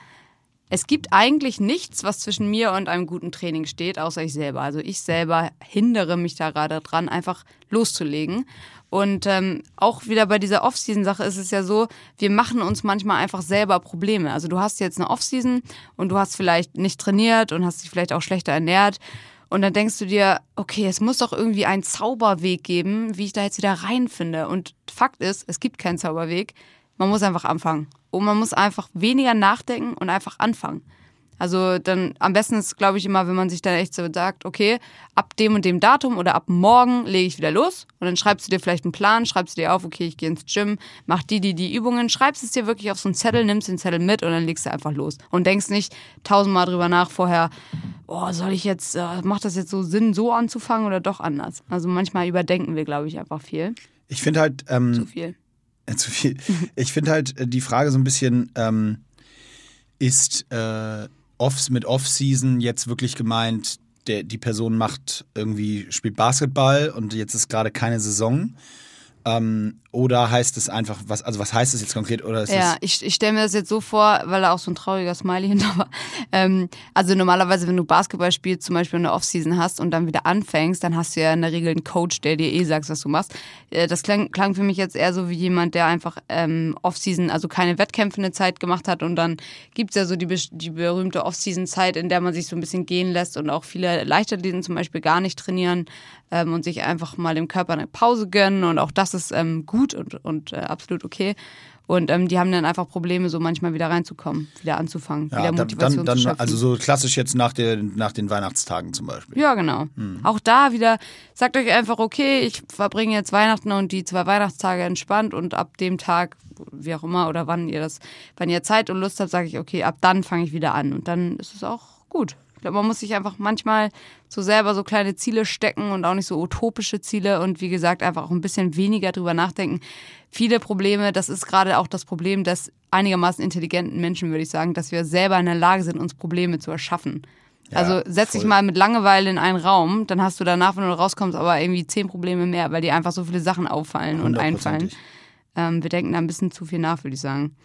es gibt eigentlich nichts, was zwischen mir und einem guten Training steht, außer ich selber. Also ich selber hindere mich da gerade dran, einfach loszulegen. Und ähm, auch wieder bei dieser Off-Season-Sache ist es ja so, wir machen uns manchmal einfach selber Probleme. Also du hast jetzt eine Off-Season und du hast vielleicht nicht trainiert und hast dich vielleicht auch schlechter ernährt. Und dann denkst du dir, okay, es muss doch irgendwie einen Zauberweg geben, wie ich da jetzt wieder reinfinde. Und Fakt ist, es gibt keinen Zauberweg. Man muss einfach anfangen. Und man muss einfach weniger nachdenken und einfach anfangen. Also dann am besten ist, glaube ich, immer, wenn man sich dann echt so sagt, okay, ab dem und dem Datum oder ab morgen lege ich wieder los. Und dann schreibst du dir vielleicht einen Plan, schreibst du dir auf, okay, ich gehe ins Gym, mach die, die, die Übungen, schreibst es dir wirklich auf so einen Zettel, nimmst den Zettel mit und dann legst du einfach los. Und denkst nicht tausendmal drüber nach vorher, oh, soll ich jetzt, äh, macht das jetzt so Sinn, so anzufangen oder doch anders? Also manchmal überdenken wir, glaube ich, einfach viel. Ich finde halt. Ähm, Zu viel. Zu viel. Ich finde halt äh, die Frage so ein bisschen, ähm, ist äh, off, mit Off-Season jetzt wirklich gemeint, der, die Person macht irgendwie, spielt Basketball und jetzt ist gerade keine Saison? Ähm, oder heißt es einfach, was, also was heißt es jetzt konkret? Oder ist Ja, ich, ich stelle mir das jetzt so vor, weil da auch so ein trauriger Smiley hinter war. Ähm, also normalerweise, wenn du Basketball spielst, zum Beispiel eine Offseason hast und dann wieder anfängst, dann hast du ja in der Regel einen Coach, der dir eh sagt, was du machst. Äh, das klang, klang für mich jetzt eher so wie jemand, der einfach ähm, Offseason, also keine Wettkämpfe eine Zeit gemacht hat und dann gibt's ja so die, die berühmte Offseason-Zeit, in der man sich so ein bisschen gehen lässt und auch viele Leichtathleten zum Beispiel gar nicht trainieren ähm, und sich einfach mal dem Körper eine Pause gönnen und auch das ist ähm, gut und, und äh, absolut okay. Und ähm, die haben dann einfach Probleme, so manchmal wieder reinzukommen, wieder anzufangen, wieder ja, dann, Motivation dann, zu dann, schöpfen. also so klassisch jetzt nach, der, nach den Weihnachtstagen zum Beispiel. ja, genau. Auch da wieder, sagt euch einfach, okay, ich verbringe jetzt Weihnachten und die zwei Weihnachtstage entspannt und ab dem Tag, wie auch immer, oder wann ihr das, wann ihr Zeit und Lust habt, sage ich, okay, ab dann fange ich wieder an. Und dann ist es auch gut. Ich glaube, man muss sich einfach manchmal so selber so kleine Ziele stecken und auch nicht so utopische Ziele und wie gesagt, einfach auch ein bisschen weniger drüber nachdenken. Viele Probleme, das ist gerade auch das Problem des einigermaßen intelligenten Menschen, würde ich sagen, dass wir selber in der Lage sind, uns Probleme zu erschaffen. Ja, also setz dich mal mit Langeweile in einen Raum, dann hast du danach, wenn du rauskommst, aber irgendwie zehn Probleme mehr, weil dir einfach so viele Sachen auffallen und einfallen. Ähm, wir denken da ein bisschen zu viel nach, würde ich sagen.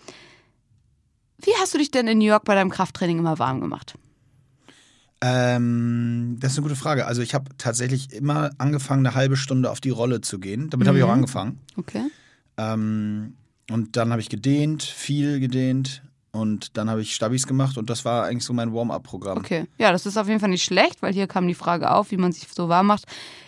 Wie hast du dich denn in New York bei deinem Krafttraining immer warm gemacht? Ähm, das ist eine gute Frage. Also ich habe tatsächlich immer angefangen, eine halbe Stunde auf die Rolle zu gehen. Damit habe ich auch angefangen. Okay. Ähm, und dann habe ich gedehnt, viel gedehnt. Und dann habe ich Stabis gemacht und das war eigentlich so mein Warm-up-Programm. Okay. Ja, das ist auf jeden Fall nicht schlecht, weil hier kam die Frage auf, wie man sich so warm macht.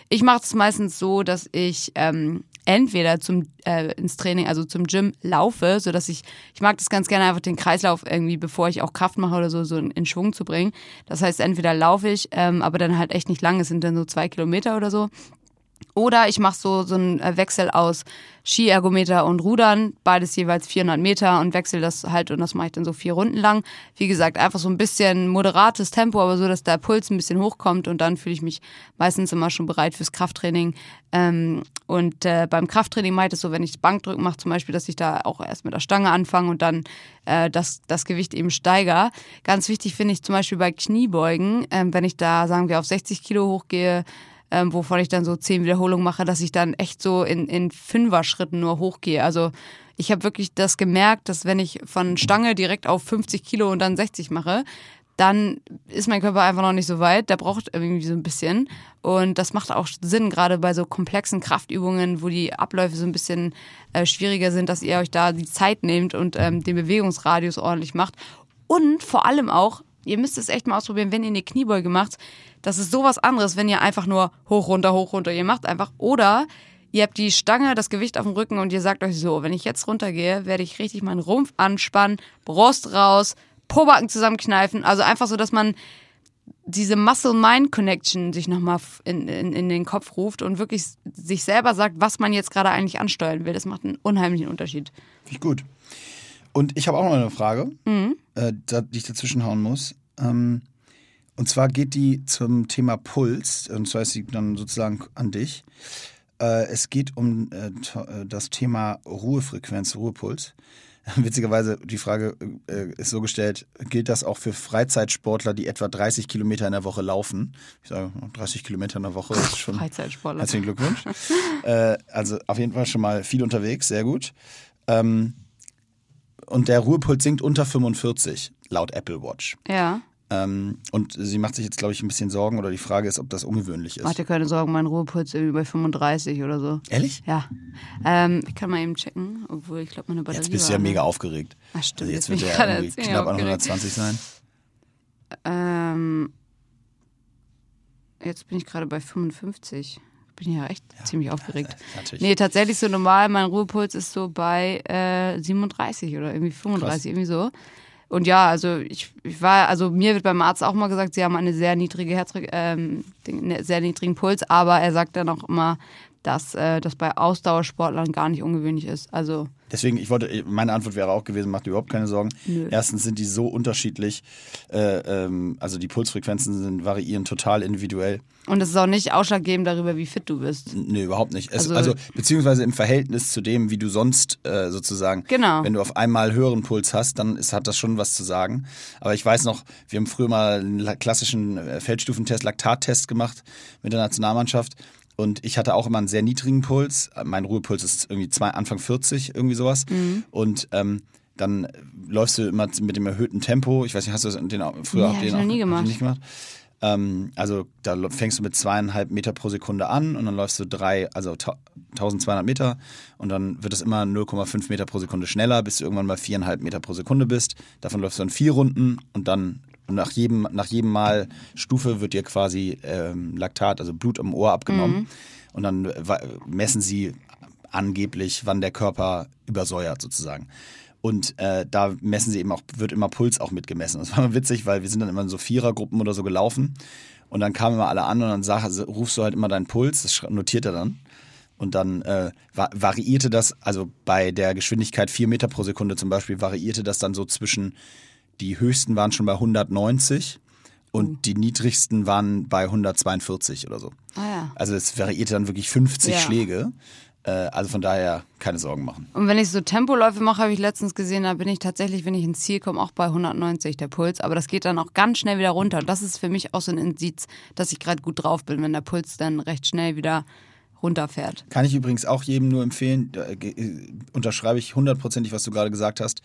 Ich mache es meistens so, dass ich ähm, entweder zum äh, ins Training, also zum Gym laufe, so dass ich ich mag das ganz gerne einfach den Kreislauf irgendwie, bevor ich auch Kraft mache oder so, so in, in Schwung zu bringen. Das heißt, entweder laufe ich, ähm, aber dann halt echt nicht lang, es sind dann so zwei Kilometer oder so. Oder ich mache so, so einen äh, Wechsel aus Skiergometer und Rudern, beides jeweils 400 Meter und wechsel das halt und das mache ich dann so vier Runden lang. Wie gesagt, einfach so ein bisschen moderates Tempo, aber so, dass der Puls ein bisschen hochkommt und dann fühle ich mich meistens immer schon bereit fürs Krafttraining. Ähm, und äh, beim Krafttraining meint es so, wenn ich Bankdrücken mache zum Beispiel, dass ich da auch erst mit der Stange anfange und dann äh, das, das Gewicht eben steiger. Ganz wichtig finde ich zum Beispiel bei Kniebeugen, ähm, wenn ich da, sagen wir, auf 60 Kilo hochgehe, ähm, wovon ich dann so zehn Wiederholungen mache, dass ich dann echt so in, in Fünfer-Schritten nur hochgehe. Also ich habe wirklich das gemerkt, dass wenn ich von Stange direkt auf 50 Kilo und dann 60 mache, dann ist mein Körper einfach noch nicht so weit. Der braucht irgendwie so ein bisschen. Und das macht auch Sinn, gerade bei so komplexen Kraftübungen, wo die Abläufe so ein bisschen äh, schwieriger sind, dass ihr euch da die Zeit nehmt und ähm, den Bewegungsradius ordentlich macht. Und vor allem auch, ihr müsst es echt mal ausprobieren, wenn ihr eine Kniebeuge macht. Das ist sowas anderes, wenn ihr einfach nur hoch, runter, hoch, runter. Ihr macht einfach. Oder ihr habt die Stange, das Gewicht auf dem Rücken und ihr sagt euch so, wenn ich jetzt runtergehe, werde ich richtig meinen Rumpf anspannen, Brust raus, Pobacken zusammenkneifen. Also einfach so, dass man diese Muscle-Mind-Connection sich nochmal in, in, in den Kopf ruft und wirklich sich selber sagt, was man jetzt gerade eigentlich ansteuern will. Das macht einen unheimlichen Unterschied. Finde gut. Und ich habe auch noch eine Frage, Mhm. äh, die ich dazwischen hauen muss. Ähm, und zwar geht die zum Thema Puls. Und zwar ist sie dann sozusagen an dich. Äh, es geht um äh, äh, das Thema Ruhefrequenz, Ruhepuls. Witzigerweise, die Frage äh, ist so gestellt, gilt das auch für Freizeitsportler, die etwa 30 Kilometer in der Woche laufen? Ich sage, 30 Kilometer in der Woche ist schon... Freizeitsportler. Herzlichen Glückwunsch. äh, also auf jeden Fall schon mal viel unterwegs, sehr gut. Ähm, und der Ruhepuls sinkt unter 45. laut Apple Watch. Ja. Ähm, und sie macht sich jetzt, glaube ich, ein bisschen Sorgen oder die Frage ist, ob das ungewöhnlich ist. Mach dir keine Sorgen, mein Ruhepuls ist irgendwie bei 35 oder so. Ehrlich? Ja. Ähm, ich kann mal eben checken, obwohl ich glaube, meine Batterie Jetzt bist du ja mega aufgeregt. Ach, stimmt, Also jetzt jetzt wird er gerade irgendwie knapp an aufgeregt. 120 sein. Ähm, jetzt bin ich gerade bei 55. Bin ja echt ziemlich aufgeregt. natürlich. Nee, tatsächlich so normal, mein Ruhepuls ist so bei äh, 37 oder irgendwie 35, irgendwie so. Und ja, also ich, ich war, also mir wird beim Arzt auch mal gesagt, sie haben eine sehr niedrige Herzrhyth ähm, einen sehr niedrigen Puls, aber er sagt dann auch immer, dass äh, das bei Ausdauersportlern gar nicht ungewöhnlich ist. Also Deswegen, ich wollte, meine Antwort wäre auch gewesen, macht dir überhaupt keine Sorgen. Nö. Erstens sind die so unterschiedlich, äh, ähm, also die Pulsfrequenzen sind, variieren total individuell. und es ist auch nicht ausschlaggebend darüber, wie fit du bist. Nee, überhaupt nicht. Es, Also- also, beziehungsweise im Verhältnis zu dem, wie du sonst äh, sozusagen, Genau. wenn du auf einmal höheren Puls hast, dann ist, hat das schon was zu sagen. Aber ich weiß noch, wir haben früher mal einen la- klassischen äh, Feldstufentest, Laktattest gemacht mit der Nationalmannschaft. Und ich hatte auch immer einen sehr niedrigen Puls. Mein Ruhepuls ist irgendwie zwei, Anfang 40, irgendwie sowas. Mhm. Und ähm, dann läufst du immer mit dem erhöhten Tempo. Ich weiß nicht, hast du das den auch, früher Nee, auch hab den ich noch auch, nie gemacht. nicht gemacht? Ähm, also da fängst du mit zweieinhalb Meter pro Sekunde an und dann läufst du drei, also ta- 1200 Meter und dann wird es immer 0,5 Meter pro Sekunde schneller, bis du irgendwann mal viereinhalb Meter pro Sekunde bist. Davon läufst du dann vier Runden und dann nach jedem, nach jedem Mal Stufe wird dir quasi ähm, Laktat, also Blut im Ohr abgenommen und dann messen sie angeblich, wann der Körper übersäuert sozusagen. Und äh, da messen sie eben auch, wird immer Puls auch mitgemessen. Das war immer witzig, weil wir sind dann immer in so Vierergruppen oder so gelaufen. Und dann kamen immer alle an und dann sag, also rufst du halt immer deinen Puls, das notiert er dann. Und dann äh, va variierte das, also bei der Geschwindigkeit 4 Meter pro Sekunde zum Beispiel, variierte das dann so zwischen, die höchsten waren schon bei 190 und die niedrigsten waren bei 142 oder so. Ah ja. Also es variierte dann wirklich 50 Ja. Schläge. Äh, also von daher keine Sorgen machen. Und wenn ich so Tempoläufe mache, habe ich letztens gesehen, da bin ich tatsächlich, wenn ich ins Ziel komme, auch bei 190 der Puls. Aber das geht dann auch ganz schnell wieder runter. Und das ist für mich auch so ein Indiz, dass ich gerade gut drauf bin, wenn der Puls dann recht schnell wieder runterfährt. Kann ich übrigens auch jedem nur empfehlen, äh, unterschreibe ich hundertprozentig, was du gerade gesagt hast,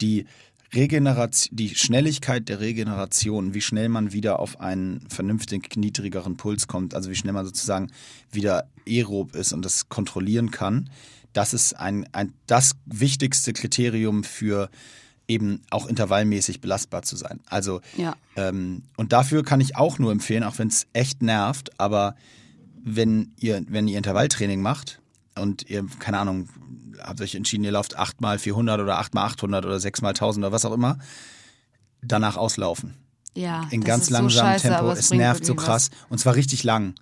die Regeneration, die Schnelligkeit der Regeneration, wie schnell man wieder auf einen vernünftig niedrigeren Puls kommt, also wie schnell man sozusagen wieder aerob ist und das kontrollieren kann, das ist ein, ein das wichtigste Kriterium für eben auch intervallmäßig belastbar zu sein. Also Ja. ähm, und dafür kann ich auch nur empfehlen, auch wenn es echt nervt, aber wenn ihr, wenn ihr Intervalltraining macht und ihr, keine Ahnung, habt euch entschieden, ihr lauft 8 mal 400 oder 8 mal 800 oder 6 mal 1000 oder was auch immer, danach auslaufen. Ja. In ganz so langsamem scheiße, Tempo. Es nervt so krass. Und zwar richtig lang.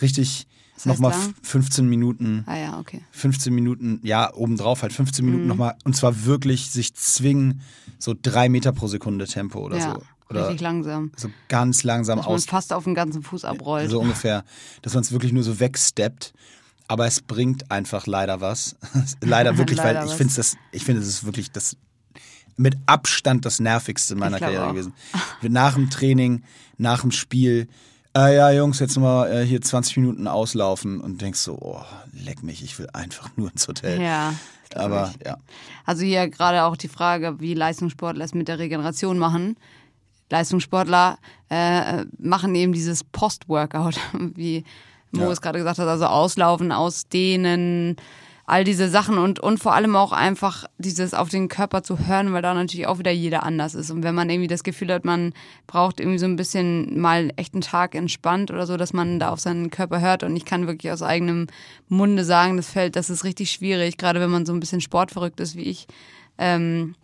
Richtig, Was nochmal lang? 15 Minuten. Was. Ah ja, okay. 15 Minuten, ja, obendrauf halt 15 Minuten Mhm. nochmal. Und zwar wirklich sich zwingen, so drei Meter pro Sekunde Tempo oder ja. so. Oder Richtig langsam. so ganz langsam Dass man aus. fast auf den ganzen Fuß abrollt. So ungefähr, dass man es wirklich nur so wegsteppt. Aber es bringt einfach leider was. leider wirklich, Leider weil ich finde es, ich finde es ist wirklich das mit Abstand das nervigste in meiner Karriere auch. gewesen. Nach dem Training, nach dem Spiel, äh, ja Jungs, jetzt mal äh, hier 20 Minuten auslaufen und denkst so, oh, leck mich, ich will einfach nur ins Hotel. Ja. Aber ich. ja, Also hier gerade auch die Frage, wie Leistungssportler es mit der Regeneration machen. Leistungssportler äh, machen eben dieses Post-Workout, wie Mo Ja. es gerade gesagt hat, also auslaufen, ausdehnen, all diese Sachen und, und vor allem auch einfach dieses auf den Körper zu hören, weil da natürlich auch wieder jeder anders ist. Und wenn man irgendwie das Gefühl hat, man braucht irgendwie so ein bisschen mal echt einen Tag entspannt oder so, dass man da auf seinen Körper hört. Und ich kann wirklich aus eigenem Munde sagen, das fällt, das ist richtig schwierig, gerade wenn man so ein bisschen sportverrückt ist wie ich. Ähm,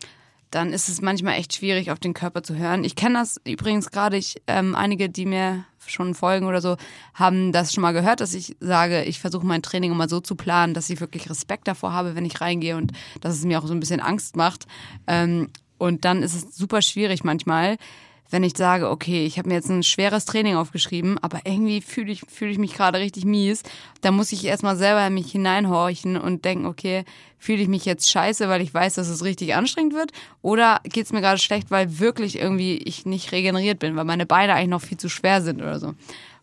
dann ist es manchmal echt schwierig, auf den Körper zu hören. Ich kenne das übrigens gerade, ähm, einige, die mir schon folgen oder so, haben das schon mal gehört, dass ich sage, ich versuche mein Training immer so zu planen, dass ich wirklich Respekt davor habe, wenn ich reingehe und dass es mir auch so ein bisschen Angst macht. Ähm, und dann ist es super schwierig manchmal, wenn ich sage, okay, ich habe mir jetzt ein schweres Training aufgeschrieben, aber irgendwie fühle ich, fühle ich mich gerade richtig mies, dann muss ich erstmal selber in mich hineinhorchen und denken, okay, fühle ich mich jetzt scheiße, weil ich weiß, dass es richtig anstrengend wird? Oder geht es mir gerade schlecht, weil wirklich irgendwie ich nicht regeneriert bin, weil meine Beine eigentlich noch viel zu schwer sind oder so?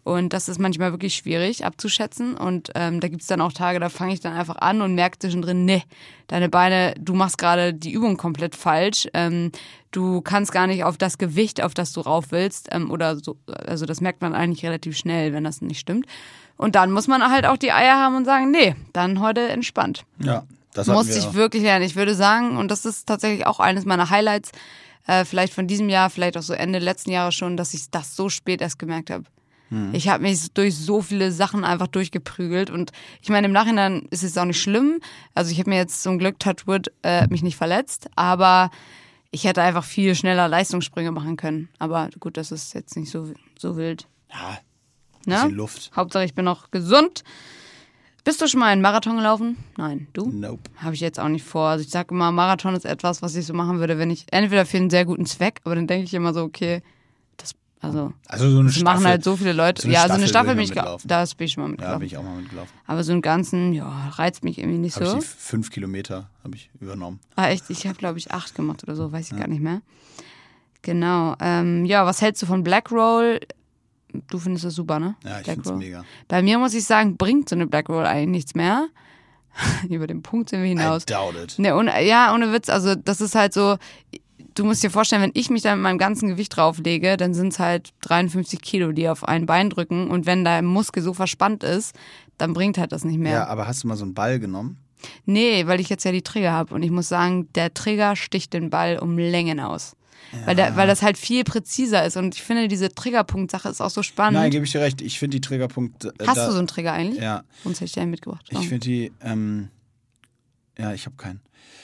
Und das ist manchmal wirklich schwierig abzuschätzen. Und ähm, da gibt's dann auch Tage, da fange ich dann einfach an und merke zwischendrin, nee, deine Beine, du machst gerade die Übung komplett falsch. Ähm, du kannst gar nicht auf das Gewicht, auf das du rauf willst. Ähm, oder so, also das merkt man eigentlich relativ schnell, wenn das nicht stimmt. Und dann muss man halt auch die Eier haben und sagen, nee, dann heute entspannt. Ja, das Musste wir ich auch. wirklich lernen. Ich würde sagen, und das ist tatsächlich auch eines meiner Highlights, äh, vielleicht von diesem Jahr, vielleicht auch so Ende letzten Jahres schon, dass ich das so spät erst gemerkt habe. Hm. Ich habe mich durch so viele Sachen einfach durchgeprügelt und ich meine, im Nachhinein ist es auch nicht schlimm. Also ich habe mir jetzt zum Glück Touchwood äh, mich nicht verletzt, aber ich hätte einfach viel schneller Leistungssprünge machen können. Aber gut, das ist jetzt nicht so, so wild. Ja, Ne? bisschen Luft. Hauptsache, ich bin noch gesund. Bist du schon mal einen Marathon gelaufen? Nein, du? Nope. Habe ich jetzt auch nicht vor. Also ich sage immer, Marathon ist etwas, was ich so machen würde, wenn ich entweder für einen sehr guten Zweck, aber dann denke ich immer so, okay, also Also so eine das machen Staffel. halt so viele Leute. so ja, so eine Staffel Staffel bin ich mitlaufen. das bin ich schon mal Ja, mitgelaufen. bin ich auch mal mitgelaufen. aber so einen ganzen, ja, reizt mich irgendwie nicht Habe so. ich fünf Kilometer habe ich übernommen. Ah, echt? Ich habe, glaube ich, acht gemacht oder so, weiß ich gar nicht mehr. Genau. Ähm, ja, was hältst du von Black Roll? Du findest das super, ne? Ja, ich finde es mega. Bei mir muss ich sagen, bringt so eine Black Roll eigentlich nichts mehr. Über den Punkt sind wir hinaus. I doubt it. Ne, ohne, ja, ohne Witz. Also, das ist halt so. Du musst dir vorstellen, wenn ich mich da mit meinem ganzen Gewicht drauflege, dann sind es halt 53 Kilo, die auf ein Bein drücken. Und wenn der Muskel so verspannt ist, dann bringt halt das nicht mehr. Ja, aber hast du mal so einen Ball genommen? Nee, weil ich jetzt ja die Trigger habe. Und ich muss sagen, der Trigger sticht den Ball um Längen aus. Weil, der, weil das halt viel präziser ist. Und ich finde, diese Triggerpunkt-Sache ist auch so spannend. Nein, gebe ich dir recht. Ich finde die Triggerpunkte. äh, Hast da, du so einen Trigger eigentlich? Ja, Sonst hätte ich einen mitgebracht. ich finde die. Ähm, ja, ich habe keinen.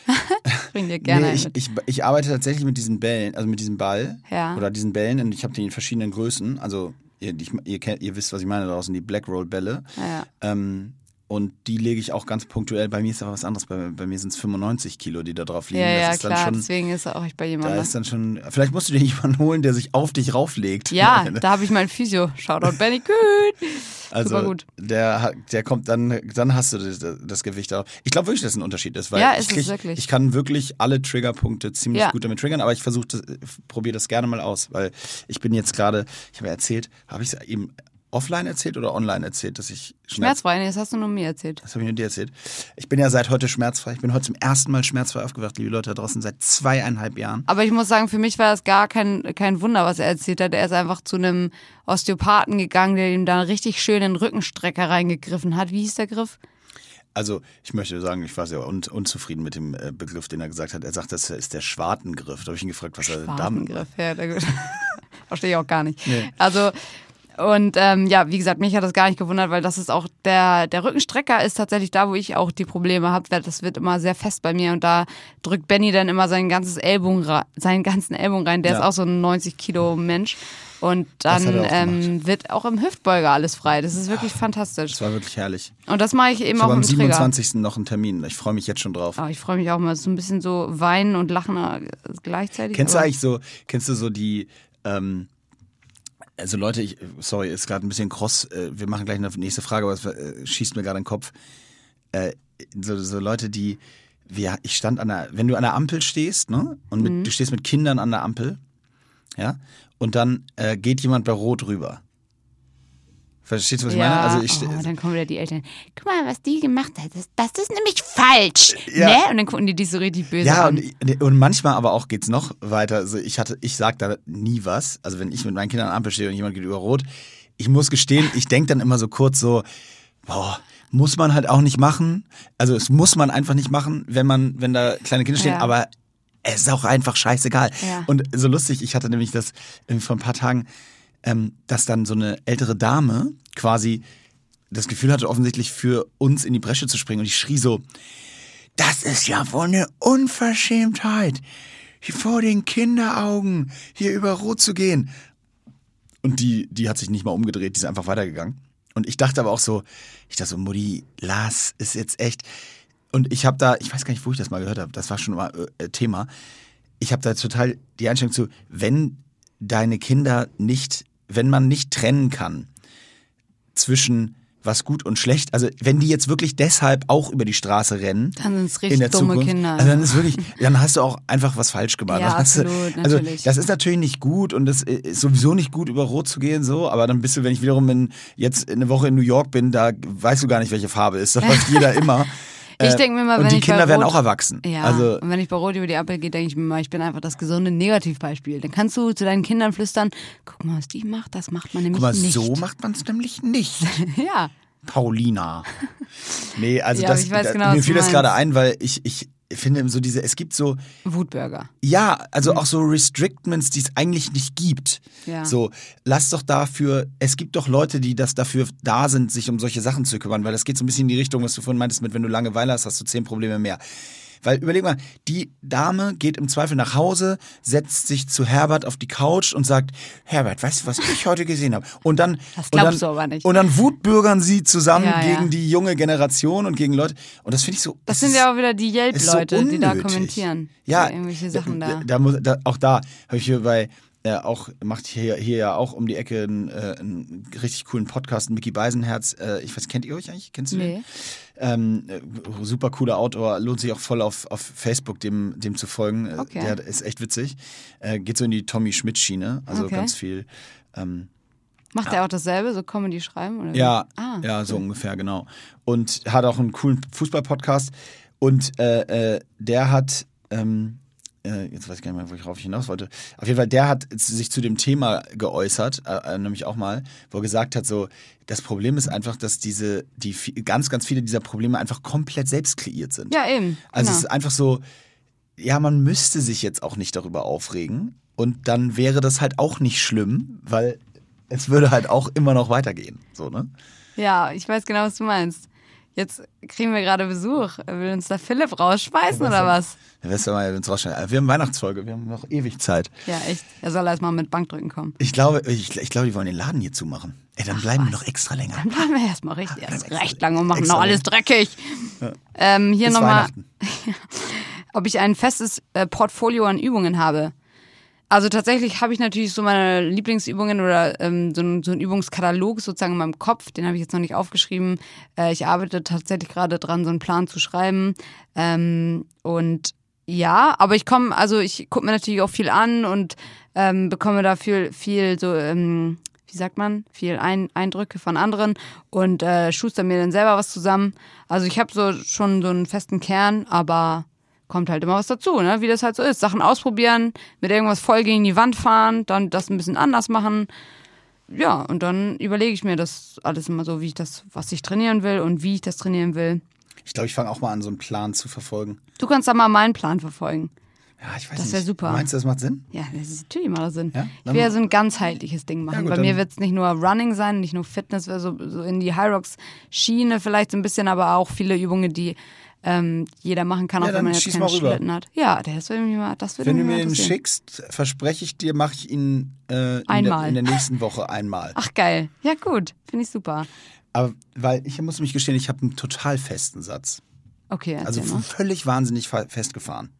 bring dir gerne nee, ich, ich, ich arbeite tatsächlich mit diesen Bällen, also mit diesem Ball Ja. oder diesen Bällen und ich habe die in verschiedenen Größen. Also ihr, ich, ihr, kennt, ihr wisst, was ich meine da draußen, die Black Roll Bälle. Ja. Ähm, und die lege ich auch ganz punktuell. Bei mir ist aber was anderes. Bei, bei mir sind es 95 Kilo, die da drauf liegen. Ja, ja, klar. schon, Deswegen ist er auch echt bei da jemandem. ist dann schon. Vielleicht musst du dir jemanden holen, der sich auf dich rauflegt. Ja, da habe ich meinen Physio. Shoutout Benny Kühn. Also Super gut. Der, der kommt dann, dann hast du das, das Gewicht auch. Ich glaube wirklich, dass es ein Unterschied ist, weil Ja, ich, ist es krieg, wirklich. ich kann wirklich alle Triggerpunkte ziemlich Ja. gut damit triggern, aber ich versuche probiere das gerne mal aus, weil ich bin jetzt gerade, ich habe ja erzählt, habe ich es eben offline erzählt oder online erzählt, dass ich Schmerz, Schmerzfrei, nee, das hast du nur mir erzählt. das habe ich nur dir erzählt. Ich bin ja seit heute schmerzfrei. Ich bin heute zum ersten Mal schmerzfrei aufgewacht, liebe Leute da draußen, seit zweieinhalb Jahren. Aber ich muss sagen, für mich war das gar kein, kein Wunder, was er erzählt hat. Er ist einfach zu einem Osteopathen gegangen, der ihm da richtig schön in den Rückenstrecker reingegriffen hat. Wie hieß der Griff? Also, ich möchte sagen, ich war sehr un unzufrieden mit dem äh, Begriff, den er gesagt hat. Er sagt, das ist der Schwartengriff. Da habe ich ihn gefragt, was er damit Wartengriff, ja, gut. Verstehe ich auch gar nicht. Nee. Also, und ähm, ja, wie gesagt, mich hat das gar nicht gewundert, weil das ist auch der, der Rückenstrecker ist tatsächlich da, wo ich auch die Probleme habe. Das wird immer sehr fest bei mir und da drückt Benny dann immer sein ganzes Ellbogen, seinen ganzen Ellbogen rein. Der Ja. ist auch so ein 90 Kilo Mensch. Und dann ähm, wird auch im Hüftbeuger alles frei. Das ist wirklich fantastisch. Das war wirklich herrlich. Und das mache ich eben Ich auch am im Trigger. 27. noch einen Termin. Ich freue mich jetzt schon drauf. Oh, ich freue mich auch mal. So ein bisschen so weinen und lachen äh, gleichzeitig. Kennst du eigentlich so, kennst du so die, ähm, also Leute, ich, sorry, ist gerade ein bisschen kross, äh, wir machen gleich eine nächste Frage, aber es äh, schießt mir gerade in den Kopf. Äh, so, so Leute, die, wir, ich stand an der, wenn du an der Ampel stehst, ne, und mit, du stehst mit Kindern an der Ampel, ja, und dann äh, geht jemand bei Rot rüber. Verstehst du, was ich ja, meine? Also ich, oh, dann kommen wieder die Eltern. Guck mal, was die gemacht hat. Das, das ist nämlich falsch. Ja. Ne? Und dann gucken die dich so richtig böse Ja, an. und, und manchmal aber auch geht's noch weiter. Also ich hatte, ich sag da nie was. Also wenn ich mit meinen Kindern an der Ampel stehe und jemand geht über Rot, ich muss gestehen, ich denk dann immer so kurz so, boah, muss man halt auch nicht machen. Also es muss man einfach nicht machen, wenn man, wenn da kleine Kinder stehen, Ja. aber es ist auch einfach scheißegal. Ja. Und so lustig, ich hatte nämlich das irgendwie vor ein paar Tagen, ähm, dass dann so eine ältere Dame quasi das Gefühl hatte, offensichtlich für uns in die Bresche zu springen. Und ich schrie so, das ist ja wohl eine Unverschämtheit, vor den Kinderaugen hier über Rot zu gehen. Und die, die hat sich nicht mal umgedreht, die ist einfach weitergegangen. Und ich dachte aber auch so, ich dachte so, Mutti, Lars ist jetzt echt. Und ich habe da, ich weiß gar nicht, wo ich das mal gehört habe, das war schon mal äh, Thema. Ich habe da total die Einstellung zu, wenn deine Kinder nicht, wenn man nicht trennen kann zwischen was gut und schlecht. Also wenn die jetzt wirklich deshalb auch über die Straße rennen, Dann sind es richtig dumme Zukunft, Kinder. Also dann ist wirklich, dann hast du auch einfach was falsch gemacht. Ja, hast du- absolut, also natürlich. das ist natürlich nicht gut und das ist sowieso nicht gut über Rot zu gehen so, aber dann bist du, wenn ich wiederum in, jetzt eine Woche in New York bin, da weißt du gar nicht, welche Farbe ist. Da läuft jeder immer. Ich Äh, denk mir mal, und wenn die ich Kinder werden Rot- auch erwachsen. Ja, Also und wenn ich bei Rot über die Ampel gehe, denke ich mir mal, ich bin einfach das gesunde Negativbeispiel. Dann kannst du zu deinen Kindern flüstern, guck mal, was die macht, das macht man nämlich guck mal, nicht. so macht man es nämlich nicht. ja. Paulina. Nee, also Ja, das, genau, mir fiel das gerade ein, weil ich, ich finde so diese, es gibt so, Wutburger. ja, also Mhm. auch so Restrictments, die es eigentlich nicht gibt. Ja. So, lass doch dafür, es gibt doch Leute, die das dafür da sind, sich um solche Sachen zu kümmern, weil das geht so ein bisschen in die Richtung, was du vorhin meintest, mit wenn du Langeweile hast, hast du zehn Probleme mehr. Weil überleg mal, die Dame geht im Zweifel nach Hause, setzt sich zu Herbert auf die Couch und sagt, Herbert, weißt du, was ich heute gesehen habe? Und dann, Das und dann, du aber nicht. Und dann wutbürgern sie zusammen Ja, ja. gegen die junge Generation und gegen Leute. Und das finde ich so. Das sind ja auch wieder die ist so Yelp-Leute, die da kommentieren. Ja, irgendwelche Sachen da. da, muss, da auch da habe ich hier bei äh, auch macht hier, hier ja auch um die Ecke einen, äh, einen richtig coolen Podcast, Mickey Beisenherz. Äh, ich weiß, kennt ihr euch eigentlich? Kennst du den? Nee. Ähm, äh, super cooler Autor, lohnt sich auch voll auf, auf Facebook dem, dem zu folgen. Äh, Okay. Der ist echt witzig. Äh, geht so in die Tommy Schmidt-Schiene, also Okay. ganz viel. Ähm, Macht er auch dasselbe, so Comedy schreiben? Oder ja, Ah, ja, so ungefähr, genau. Und hat auch einen coolen Fußball-Podcast. Und äh, äh, der hat, ähm, äh, jetzt weiß ich gar nicht mehr, wo ich rauf hinaus wollte. Auf jeden Fall, der hat sich zu dem Thema geäußert, äh, äh, nämlich auch mal, wo er gesagt hat, so, das Problem ist einfach, dass diese, die ganz, ganz viele dieser Probleme einfach komplett selbst kreiert sind. Ja, eben. Also genau. es ist einfach so, ja, man müsste sich jetzt auch nicht darüber aufregen. Und dann wäre das halt auch nicht schlimm, weil es würde halt auch immer noch weitergehen. So, ne? Ja, ich weiß genau, was du meinst. Jetzt kriegen wir gerade Besuch. Will uns da Philipp rausschmeißen oder was? Ja, weißt du mal, uns. Wir haben Weihnachtsfolge, wir haben noch ewig Zeit. Ja, echt. Er soll erst mal mit Bankdrücken kommen. Ich glaube, ich, ich glaube, die wollen den Laden hier zumachen. Ey, dann bleiben wir noch extra länger. Dann bleiben wir erstmal richtig, erst extra- recht lange und machen noch alles dreckig. Ähm, hier nochmal, ob ich ein festes äh, Portfolio an Übungen habe. Also tatsächlich habe ich natürlich so meine Lieblingsübungen oder ähm, so, ein, so einen Übungskatalog sozusagen in meinem Kopf. Den habe ich jetzt noch nicht aufgeschrieben. Äh, ich arbeite tatsächlich gerade dran, so einen Plan zu schreiben. Ähm, und ja, aber ich komme, also ich gucke mir natürlich auch viel an und ähm, bekomme da viel, viel so, ähm, wie sagt man, viel Ein Eindrücke von anderen und äh, schuster mir dann selber was zusammen. Also ich habe so schon so einen festen Kern, aber kommt halt immer was dazu, ne? wie das halt so ist. Sachen ausprobieren, mit irgendwas voll gegen die Wand fahren, dann das ein bisschen anders machen. Ja, und dann überlege ich mir das alles immer so, wie ich das, was ich trainieren will und wie ich das trainieren will. Ich glaube, ich fange auch mal an, so einen Plan zu verfolgen. Du kannst da mal meinen Plan verfolgen. Ja, ich weiß Das nicht. wär super. Meinst du, das macht Sinn? Ja, das ist natürlich mal Sinn. Ja, ich will ja so ein ganzheitliches Ding machen. gut, Bei mir wird es nicht nur Running sein, nicht nur Fitness, so, so in die High Rocks Schiene vielleicht so ein bisschen, aber auch viele Übungen, die ähm, jeder machen kann, Ja, auch wenn man jetzt keinen. Schlitten hat. Ja, das würde mich mal, das würde Wenn du mir den schickst, verspreche ich dir, mache ich ihn äh, in, der, in der nächsten Woche einmal. Ach geil. Ja gut, finde ich super. Aber weil ich muss mich gestehen, ich habe einen total festen Satz. Okay, Also mal. völlig wahnsinnig fa- festgefahren.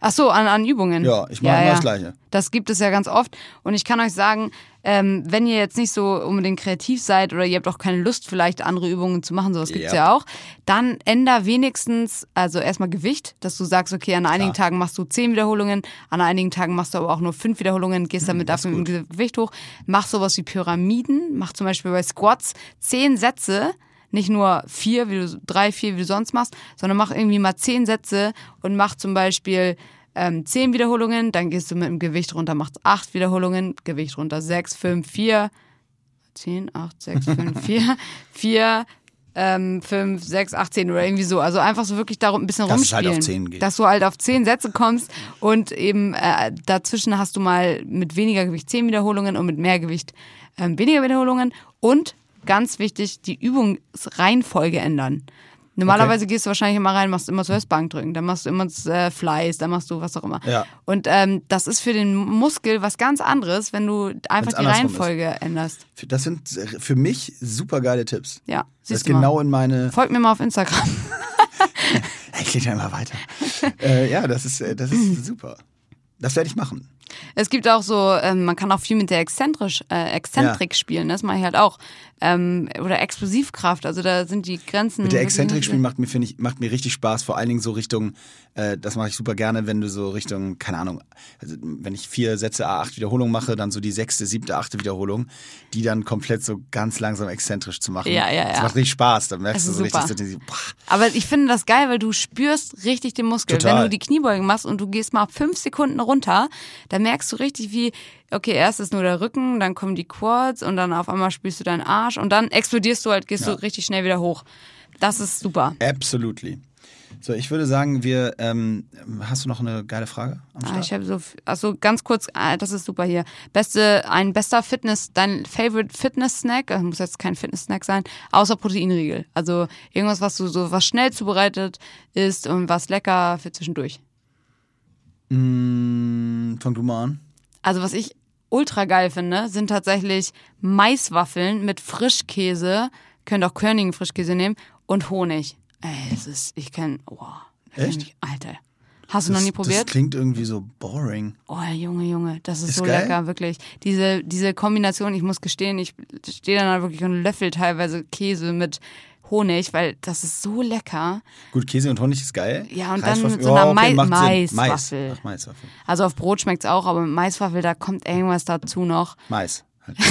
Ach so, an, an Übungen. Ja, ich mache immer das Gleiche. Das gibt es ja ganz oft. Und ich kann euch sagen, ähm, wenn ihr jetzt nicht so unbedingt kreativ seid oder ihr habt auch keine Lust, vielleicht andere Übungen zu machen, sowas gibt's Ja. ja auch, dann änder wenigstens, also erstmal Gewicht, dass du sagst, okay, an einigen Klar. Tagen machst du zehn Wiederholungen, an einigen Tagen machst du aber auch nur fünf Wiederholungen, gehst damit Hm, ist dafür im Gewicht hoch. Mach sowas wie Pyramiden, mach zum Beispiel bei Squats zehn Sätze, nicht nur vier, wie du, drei, vier, wie du sonst machst, sondern mach irgendwie mal zehn Sätze und mach zum Beispiel ähm, zehn Wiederholungen, dann gehst du mit dem Gewicht runter, machst acht Wiederholungen, Gewicht runter, sechs, fünf, vier, zehn, acht, sechs, fünf, vier, vier, ähm, fünf, sechs, acht, zehn oder irgendwie so. Also einfach so wirklich darum ein bisschen Dass es halt rumspielen. auf 10 geht. Dass du halt auf zehn Sätze kommst und eben äh, dazwischen hast du mal mit weniger Gewicht zehn Wiederholungen und mit mehr Gewicht ähm, weniger Wiederholungen und ganz wichtig, die Übungsreihenfolge ändern. Normalerweise gehst du wahrscheinlich immer rein, machst immer zuerst Bankdrücken, dann machst du immer das äh, Fleiß, dann machst du was auch immer. Ja. Und ähm, das ist für den Muskel was ganz anderes, wenn du einfach Wenn's die andersrum ist. Reihenfolge änderst. Das sind für mich super geile Tipps. Ja, Das siehst ist du mal. genau in meine. Folgt mir mal auf Instagram. Ich klicke da immer weiter. äh, ja, das ist, äh, das ist super. Das werde ich machen. Es gibt auch so, ähm, man kann auch viel mit der Exzentrisch, äh, Exzentrik spielen, das mache ich halt auch. Ähm, oder Explosivkraft, also da sind die Grenzen. Mit der Exzentrik spielen macht mir, finde ich, macht mir richtig Spaß, vor allen Dingen so Richtung, äh, das mache ich super gerne, wenn du so Richtung, keine Ahnung, also wenn ich vier Sätze A8 Wiederholungen mache, dann so die sechste, siebte, achte Wiederholung, die dann komplett so ganz langsam exzentrisch zu machen. Ja, ja, Das ja. macht richtig Spaß, dann merkst Das du so super. richtig, so, boah, Aber ich finde das geil, weil du spürst richtig den Muskel. Total. Wenn du die Kniebeugen machst und du gehst mal fünf Sekunden runter, dann merkst du richtig, wie, okay, erst ist nur der Rücken, dann kommen die Quads und dann auf einmal spürst du deinen Arsch und dann explodierst du halt, gehst du richtig schnell wieder hoch. Das ist super. absolutely. So, ich würde sagen, wir, ähm, hast du noch eine geile Frage am Ah, Start? ich habe so, also ganz kurz, ah, das ist super hier. Beste, ein bester Fitness, dein Favorite Fitness Snack, äh, muss jetzt kein Fitness Snack sein, außer Proteinriegel. Also irgendwas, was du so, was schnell zubereitet ist und was lecker für zwischendurch. Mm, fang du mal an. Also was ich ultra geil finde, sind tatsächlich Maiswaffeln mit Frischkäse, könnt auch körnigen Frischkäse nehmen und Honig. Ey, es ist, ich kenn, oh, da kenn Echt? Ich, Alter. Hast du noch nie Das probiert? klingt irgendwie so boring. Oh, Junge, Junge, das ist, Ist so geil? lecker, wirklich. Diese, diese Kombination, ich muss gestehen, ich stehe dann halt wirklich und löffel teilweise Käse mit Honig, weil das ist so lecker. Gut, Käse und Honig ist geil. Ja, und dann mit so einer macht Sinn. Mais. Maiswaffel. Ach, Maiswaffel. Also auf Brot schmeckt's auch, aber mit Maiswaffel, da kommt irgendwas dazu noch. Mais. Halt.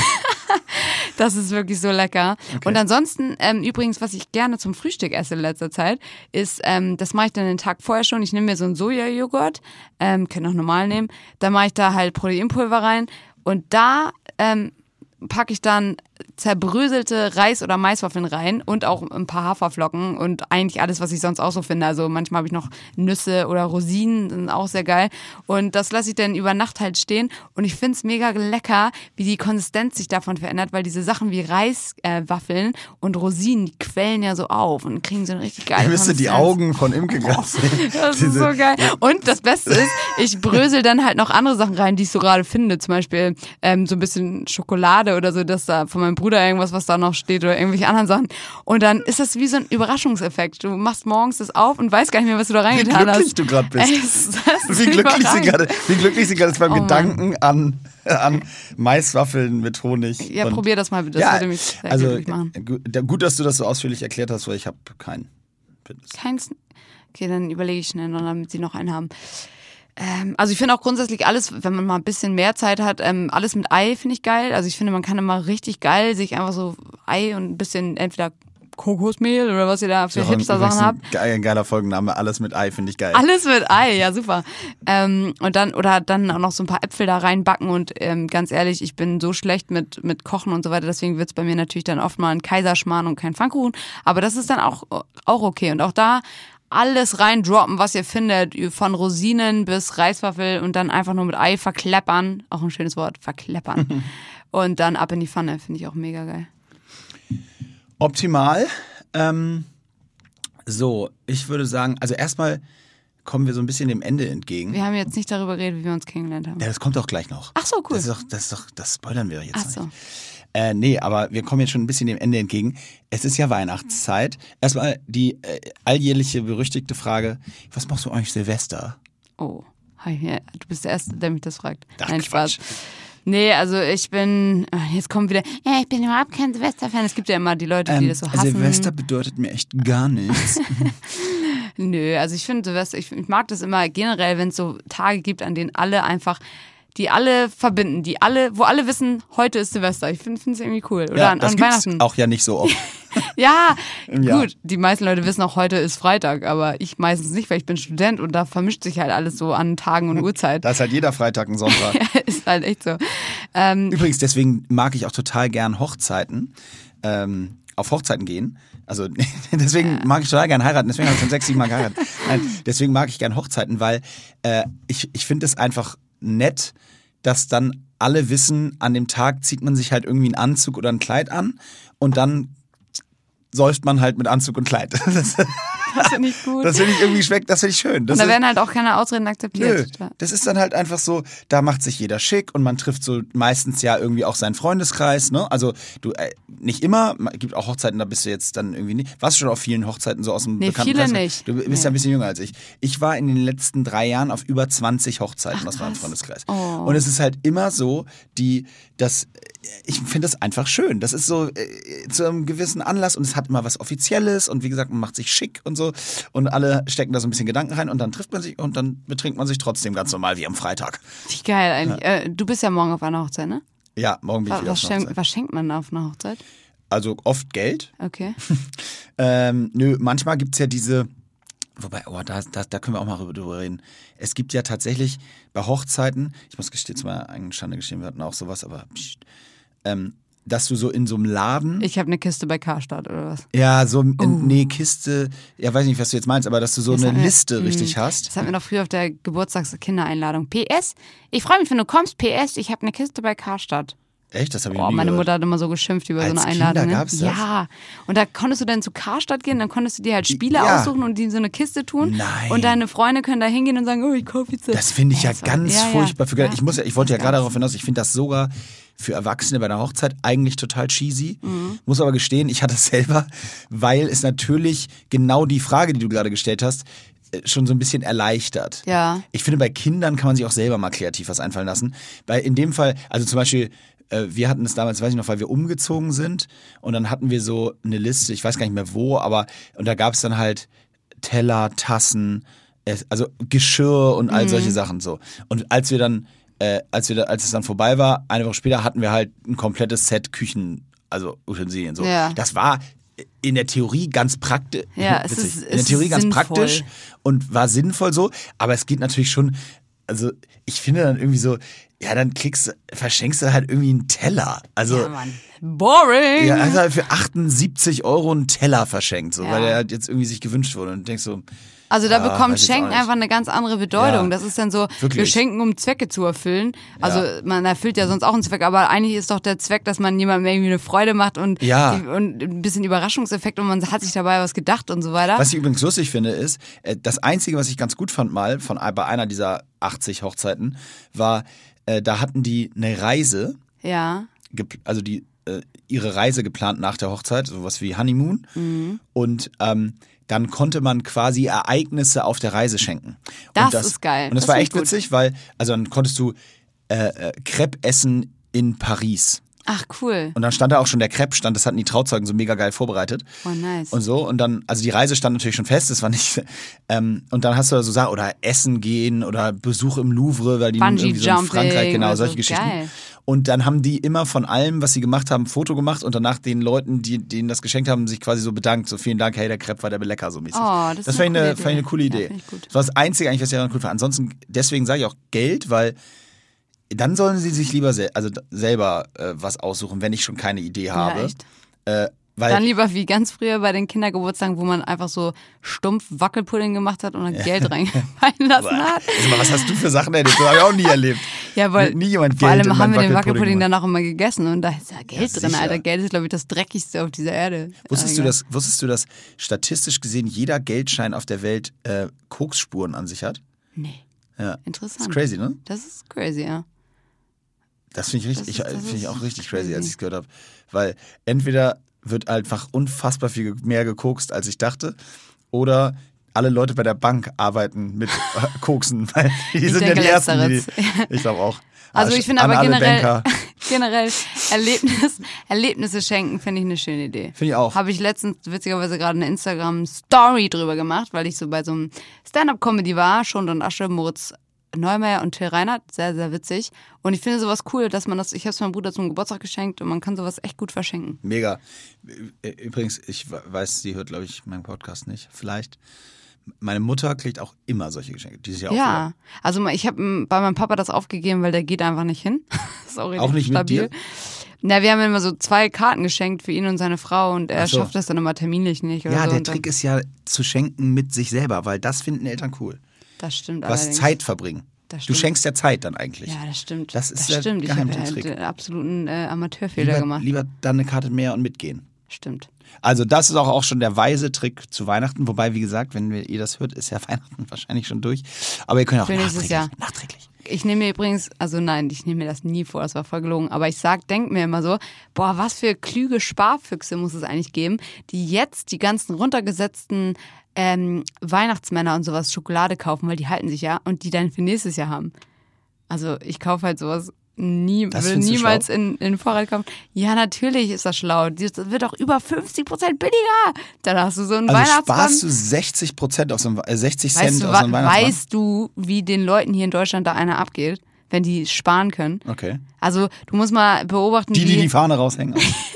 Das ist wirklich so lecker. Und ansonsten, ähm, übrigens, was ich gerne zum Frühstück esse in letzter Zeit, ist, ähm, das mache ich dann den Tag vorher schon. Ich nehme mir so einen Sojajoghurt, ähm, kann auch normal nehmen. Da mache ich da halt Proteinpulver rein und da ähm, packe ich dann zerbröselte Reis- oder Maiswaffeln rein und auch ein paar Haferflocken und eigentlich alles, was ich sonst auch so finde. Also manchmal habe ich noch Nüsse oder Rosinen, sind auch sehr geil. Und das lasse ich dann über Nacht halt stehen und ich finde es mega lecker, wie die Konsistenz sich davon verändert, weil diese Sachen wie Reiswaffeln äh, und Rosinen, die quellen ja so auf und kriegen so eine richtig geile Ihr müsst die. Augen von Imke Gass sehen. Das ist so geil. Und das Beste ist, ich brösel dann halt noch andere Sachen rein, die ich so gerade finde. Zum Beispiel ähm, so ein bisschen Schokolade oder so, dass da von meinem Bruder irgendwas, was da noch steht oder irgendwelche anderen Sachen. Und dann ist das wie so ein Überraschungseffekt. Du machst morgens das auf und weißt gar nicht mehr, was du da Wie reingetan glücklich hast. du gerade bist. Ey, ist- das Wie glücklich, sie gerade, wie glücklich sie gerade ist beim Oh. Gedanken an, an Maiswaffeln mit Honig. Ja, probier das mal bitte. Das ja, würde mich sehr also glücklich machen. gut, da- gut, dass du das so ausführlich erklärt hast, weil ich habe keinen. Keins. Okay, dann überlege ich schnell noch, damit sie noch einen haben. Ähm, also ich finde auch grundsätzlich alles, wenn man mal ein bisschen mehr Zeit hat, ähm, alles mit Ei finde ich geil. Also ich finde, man kann immer richtig geil sich einfach so Ei und ein bisschen entweder Kokosmehl oder was ihr da für Hipster-Sachen habt. Ein geiler Folgenname, alles mit Ei, finde ich geil. Alles mit Ei, ja super. Ähm, und dann oder dann auch noch so ein paar Äpfel da reinbacken und ähm, ganz ehrlich, ich bin so schlecht mit mit Kochen und so weiter, deswegen wird's bei mir natürlich dann oft mal ein Kaiserschmarrn und kein Pfannkuchen. Aber das ist dann auch auch okay und auch da alles reindroppen, was ihr findet, von Rosinen bis Reiswaffel und dann einfach nur mit Ei verkleppern. Auch ein schönes Wort, verkleppern. und dann ab in die Pfanne, finde ich auch mega geil. Optimal. Ähm, so, ich würde sagen, also erstmal kommen wir so ein bisschen dem Ende entgegen. Wir haben jetzt nicht darüber geredet, wie wir uns kennengelernt haben. Ja, das kommt auch gleich noch. Ach so, cool. Das ist doch, das ist doch, das spoilern wir jetzt Ach so. nicht. Äh, nee, aber wir kommen jetzt schon ein bisschen dem Ende entgegen. Es ist ja Weihnachtszeit. Erstmal die äh, alljährliche berüchtigte Frage, was machst du eigentlich Silvester? Oh, hi, du bist der Erste, der mich das fragt. Ach, Nein, Quatsch. Spaß. Nee, also ich bin, jetzt kommt wieder, ja, ich bin überhaupt kein Silvester-Fan. Es gibt ja immer die Leute, die Ähm, das so hassen. Silvester bedeutet mir echt gar nichts. Nö, also ich finde Silvester, ich, ich mag das immer generell, wenn es so Tage gibt, an denen alle einfach, die alle verbinden, die alle, wo alle wissen, heute ist Silvester. Ich finde es irgendwie cool. Oder ja, an, das an Weihnachten. auch ja nicht so oft. Ja, Ja. gut. Die meisten Leute wissen auch, heute ist Freitag, aber ich meistens nicht, weil ich bin Student und da vermischt sich halt alles so an Tagen und Uhrzeit. Da ist halt jeder Freitag ein Sonntag. ist halt echt so. Ähm, Übrigens, deswegen mag ich auch total gern Hochzeiten. Ähm, auf Hochzeiten gehen. Also deswegen mag ich total gern heiraten. Deswegen habe ich schon sechs, sieben Mal geheiratet. Nein, deswegen mag ich gern Hochzeiten, weil äh, ich, ich finde es einfach nett, dass dann alle wissen, an dem Tag zieht man sich halt irgendwie einen Anzug oder ein Kleid an und dann säuft man halt mit Anzug und Kleid. Das, finde ich gut. Das finde ich irgendwie schmeckt, das finde ich schön. Das und da ist- werden halt auch keine Ausreden Nö, akzeptiert. das ist dann halt einfach so, da macht sich jeder schick und man trifft so meistens ja irgendwie auch seinen Freundeskreis, ne? Also du, äh, nicht immer, gibt auch Hochzeiten, da bist du jetzt dann irgendwie nicht. Warst du schon auf vielen Hochzeiten so aus dem Nee, Bekanntenkreis? viele nicht. Du bist Nee. ja ein bisschen jünger als ich. Ich war in den letzten drei Jahren auf über 20 Hochzeiten Ach, aus meinem. Freundeskreis. Oh. Und es ist halt immer so, die, das, ich finde das einfach schön. Das ist so äh, zu einem gewissen Anlass und es hat immer was Offizielles und wie gesagt, man macht sich schick und so und alle stecken da so ein bisschen Gedanken rein und dann trifft man sich und dann betrinkt man sich trotzdem ganz normal wie am Freitag. Richtig geil eigentlich. Äh, du bist ja morgen auf einer Hochzeit, ne? Ja, morgen bin ich Was, wieder was, auf einer schenkt, Hochzeit. was schenkt man auf einer Hochzeit? Also oft Geld. Okay. Ähm, nö, manchmal gibt's ja diese, wobei, oh, da, da, da können wir auch mal drüber- drüber reden. Es gibt ja tatsächlich bei Hochzeiten, ich muss gestehen, zu meiner eigenen Schande gestehen, wir hatten auch sowas, aber pst, ähm, dass du so in so einem Laden, Ich habe eine Kiste bei Karstadt oder was? ja, so, in, nee, Kiste, ja, weiß nicht, was du jetzt meinst, aber dass du so Das eine wir- Liste Mm, richtig hast. Das hatten wir doch früher auf der Geburtstagskindereinladung. PS, ich freue mich, wenn du kommst. PS, ich habe eine Kiste bei Karstadt. Echt? Das habe ich Oh, nie meine gehört. Mutter hat immer so geschimpft über Als so eine Kinder Einladung. ne? gab's das? Ja. Und da konntest du dann zu Karstadt gehen, dann konntest du dir halt Spiele Ja. aussuchen und die in so eine Kiste tun. Nein. Und deine Freunde können da hingehen und sagen, oh, ich kaufe jetzt Das finde ich ja, war- ganz ja, ja. furchtbar für. Ja. Ich, muss ja, ich wollte ja gerade darauf hinaus, ich finde das sogar für Erwachsene bei einer Hochzeit eigentlich total cheesy. Mhm. Muss aber gestehen, ich hatte es selber, weil es natürlich genau die Frage, die du gerade gestellt hast, äh, schon so ein bisschen erleichtert. Ja. Ich finde, bei Kindern kann man sich auch selber mal kreativ was einfallen lassen. Weil in dem Fall, also zum Beispiel, äh, wir hatten es damals, weiß ich noch, weil wir umgezogen sind und dann hatten wir so eine Liste, ich weiß gar nicht mehr wo, aber und da gab es dann halt Teller, Tassen, es- also Geschirr und all solche Sachen so. Und als wir dann, äh, als wir da, als es dann vorbei war, eine Woche später hatten wir halt ein komplettes Set Küchen, also Utensilien so. Ja. Das war in der Theorie ganz praktisch. Ja, es witzig, ist- in der es Theorie ganz sinnvoll. praktisch und war sinnvoll so, aber es geht natürlich schon, also ich finde dann irgendwie so, ja, dann kriegst verschenkst du halt irgendwie einen Teller. Also, Ja, Mann. Boring. ja, also halt für 78 Euro einen Teller verschenkt, so, Ja. weil der halt jetzt irgendwie sich gewünscht wurde und denkst so, Also da Ja, bekommt Schenken einfach eine ganz andere Bedeutung. Ja. Das ist dann so, wir Wirklich. schenken, um Zwecke zu erfüllen. Also Ja. man erfüllt ja sonst auch einen Zweck, aber eigentlich ist doch der Zweck, dass man jemandem irgendwie eine Freude macht und, Ja. die, und ein bisschen Überraschungseffekt und man hat sich dabei was gedacht und so weiter. Was ich übrigens lustig finde, ist, äh, das Einzige, was ich ganz gut fand mal von bei einer dieser 80 Hochzeiten, war, äh, da hatten die eine Reise, Ja. also die äh, ihre Reise geplant nach der Hochzeit, sowas wie Honeymoon. Mhm. Und ähm, dann konnte man quasi Ereignisse auf der Reise schenken. Das und ist geil. Und das, Das war echt witzig, weil also dann konntest du äh, äh, Crepe essen in Paris. Ach, cool. Und dann stand da auch schon der Crepe-Stand, das hatten die Trauzeugen so mega geil vorbereitet. Oh, nice. Und so, und dann, also die Reise stand natürlich schon fest, das war nicht, ähm, und dann hast du da so Sachen, oder Essen gehen, oder Besuch im Louvre, weil die irgendwie so in Frankreich, genau, oder so. solche Geschichten. Geil. Und dann haben die immer von allem, was sie gemacht haben, ein Foto gemacht und danach den Leuten, die denen das geschenkt haben, sich quasi so bedankt, so vielen Dank, hey, der Crepe war der lecker, so mäßig. Oh, das ist das fand ich eine fand ich eine Idee. coole Ja, Idee. gut. Das war das Einzige eigentlich, was ich daran cool fand. Ansonsten, deswegen sage ich auch Geld, weil dann sollen sie sich lieber sel also selber äh, was aussuchen, wenn ich schon keine Idee habe. echt? Äh, Dann lieber wie ganz früher bei den Kindergeburtstagen, wo man einfach so stumpf Wackelpudding gemacht hat und dann Geld reingefallen lassen hat. Also was hast du für Sachen erlebt? Das habe ich auch nie erlebt. Ja, weil Nie jemand vor Geld allem haben wir den Wackelpudding auch immer gegessen und da ist ja Geld Ja, drin. Alter. Geld ist, glaube ich, das Dreckigste auf dieser Erde. Wusstest du, dass, wusstest du, dass statistisch gesehen jeder Geldschein auf der Welt äh, Koksspuren an sich hat? Nee. Ja. Interessant. Ist crazy, ne? Das ist crazy, ja. Das finde ich, richtig, Das ist- ich, find ich auch richtig crazy, crazy. als ich es gehört habe. Weil entweder wird einfach unfassbar viel mehr gekokst, als ich dachte, oder alle Leute bei der Bank arbeiten mit Koksen, weil die Ich sind denke ja die Ersten. Die, ich glaube auch. Also ich finde aber generell, generell Erlebnis, Erlebnisse schenken finde ich eine schöne Idee. Finde ich auch. Habe ich letztens witzigerweise gerade eine Instagram-Story drüber gemacht, weil ich so bei so einem Stand-Up-Comedy war, Schund und Asche, Moritz Neumeier und Till Reinhardt, sehr, sehr witzig. Und ich finde sowas cool, dass man das, ich habe es meinem Bruder zum Geburtstag geschenkt und man kann sowas echt gut verschenken. Mega. Übrigens, ich weiß, sie hört, glaube ich, meinen Podcast nicht. Vielleicht. Meine Mutter kriegt auch immer solche Geschenke. Dieses Jahr auch Ja, also ich habe bei meinem Papa das aufgegeben, weil der geht einfach nicht hin. ist auch, nicht mit stabil. dir? Na, wir haben immer so zwei Karten geschenkt für ihn und seine Frau und er so. schafft das dann immer terminlich nicht. Ja, so. der Trick ist ja zu schenken mit sich selber, weil das finden Eltern cool. Das stimmt Was allerdings. Zeit verbringen. Du schenkst ja Zeit dann eigentlich. Ja, das stimmt. Das ist das der stimmt. Ich habe Trick. den absoluten äh, Amateurfehler lieber, gemacht. lieber dann eine Karte mehr und mitgehen. Stimmt. Also das ist auch, auch schon der weise Trick zu Weihnachten. Wobei, wie gesagt, wenn ihr das hört, ist ja Weihnachten wahrscheinlich schon durch. Aber ihr könnt auch Für nächstes nachträglich. Jahr. nachträglich. Ich nehme mir übrigens, also nein, ich nehme mir das nie vor, das war voll gelogen, aber ich sag, denk mir immer so, boah, was für klüge Sparfüchse muss es eigentlich geben, die jetzt die ganzen runtergesetzten ähm, Weihnachtsmänner und sowas Schokolade kaufen, weil die halten sich ja und die dann für nächstes Jahr haben. Also ich kaufe halt sowas nie, Das du niemals in, in den Vorrat kaufen. Ja, natürlich ist das schlau. Das wird auch über 50 Prozent billiger. Dann hast du so einen Also Weihnachtsbaum. sparst du 60 Prozent einem, äh, 60 Weißt Cent du, auf wa- so einem Weihnachtsmann? weißt du, wie den Leuten hier in Deutschland da einer abgeht, wenn die sparen können? Okay. Also du musst mal beobachten, Die, die wie, die Fahne raushängen.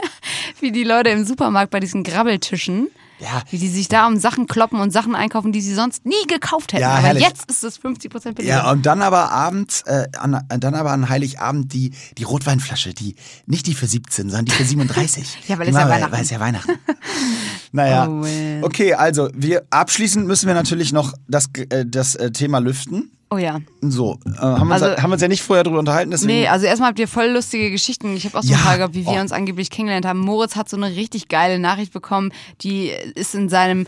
wie die Leute im Supermarkt bei diesen Grabbeltischen, Ja. wie die sich da um Sachen kloppen und Sachen einkaufen, die sie sonst nie gekauft hätten. Ja, Aber herrlich. jetzt ist es 50% billiger. Ja, und dann aber abends, äh, an, dann aber an Heiligabend die, die Rotweinflasche, die, nicht die für 17, sondern die für 37. Ja, weil es ja Weihnachten. Weil es ja Weihnachten. naja. Oh, okay, also wir abschließend müssen wir natürlich noch das, äh, das äh, Thema lüften. Oh ja. So, äh, haben, wir uns, Also- haben wir uns ja nicht vorher drüber unterhalten, deswegen. Nee, also erstmal habt ihr voll lustige Geschichten. Ich habe auch so Ja. ein paar gehabt, wie wir Oh. uns angeblich kennengelernt haben. Moritz hat so eine richtig geile Nachricht bekommen, die ist in seinem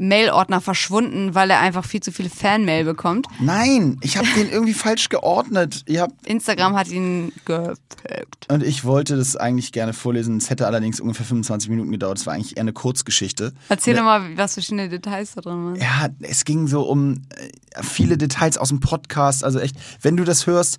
Mailordner verschwunden, weil er einfach viel zu viele Fanmail bekommt. Nein, ich habe den irgendwie falsch geordnet. Instagram hat ihn gepackt. und ich wollte das eigentlich gerne vorlesen. Es hätte allerdings ungefähr 25 Minuten gedauert. Es war eigentlich eher eine Kurzgeschichte. Erzähl doch mal, was für schöne Details da drin waren. Ja, es ging so um äh, viele Details aus dem Podcast. Also echt, wenn du das hörst,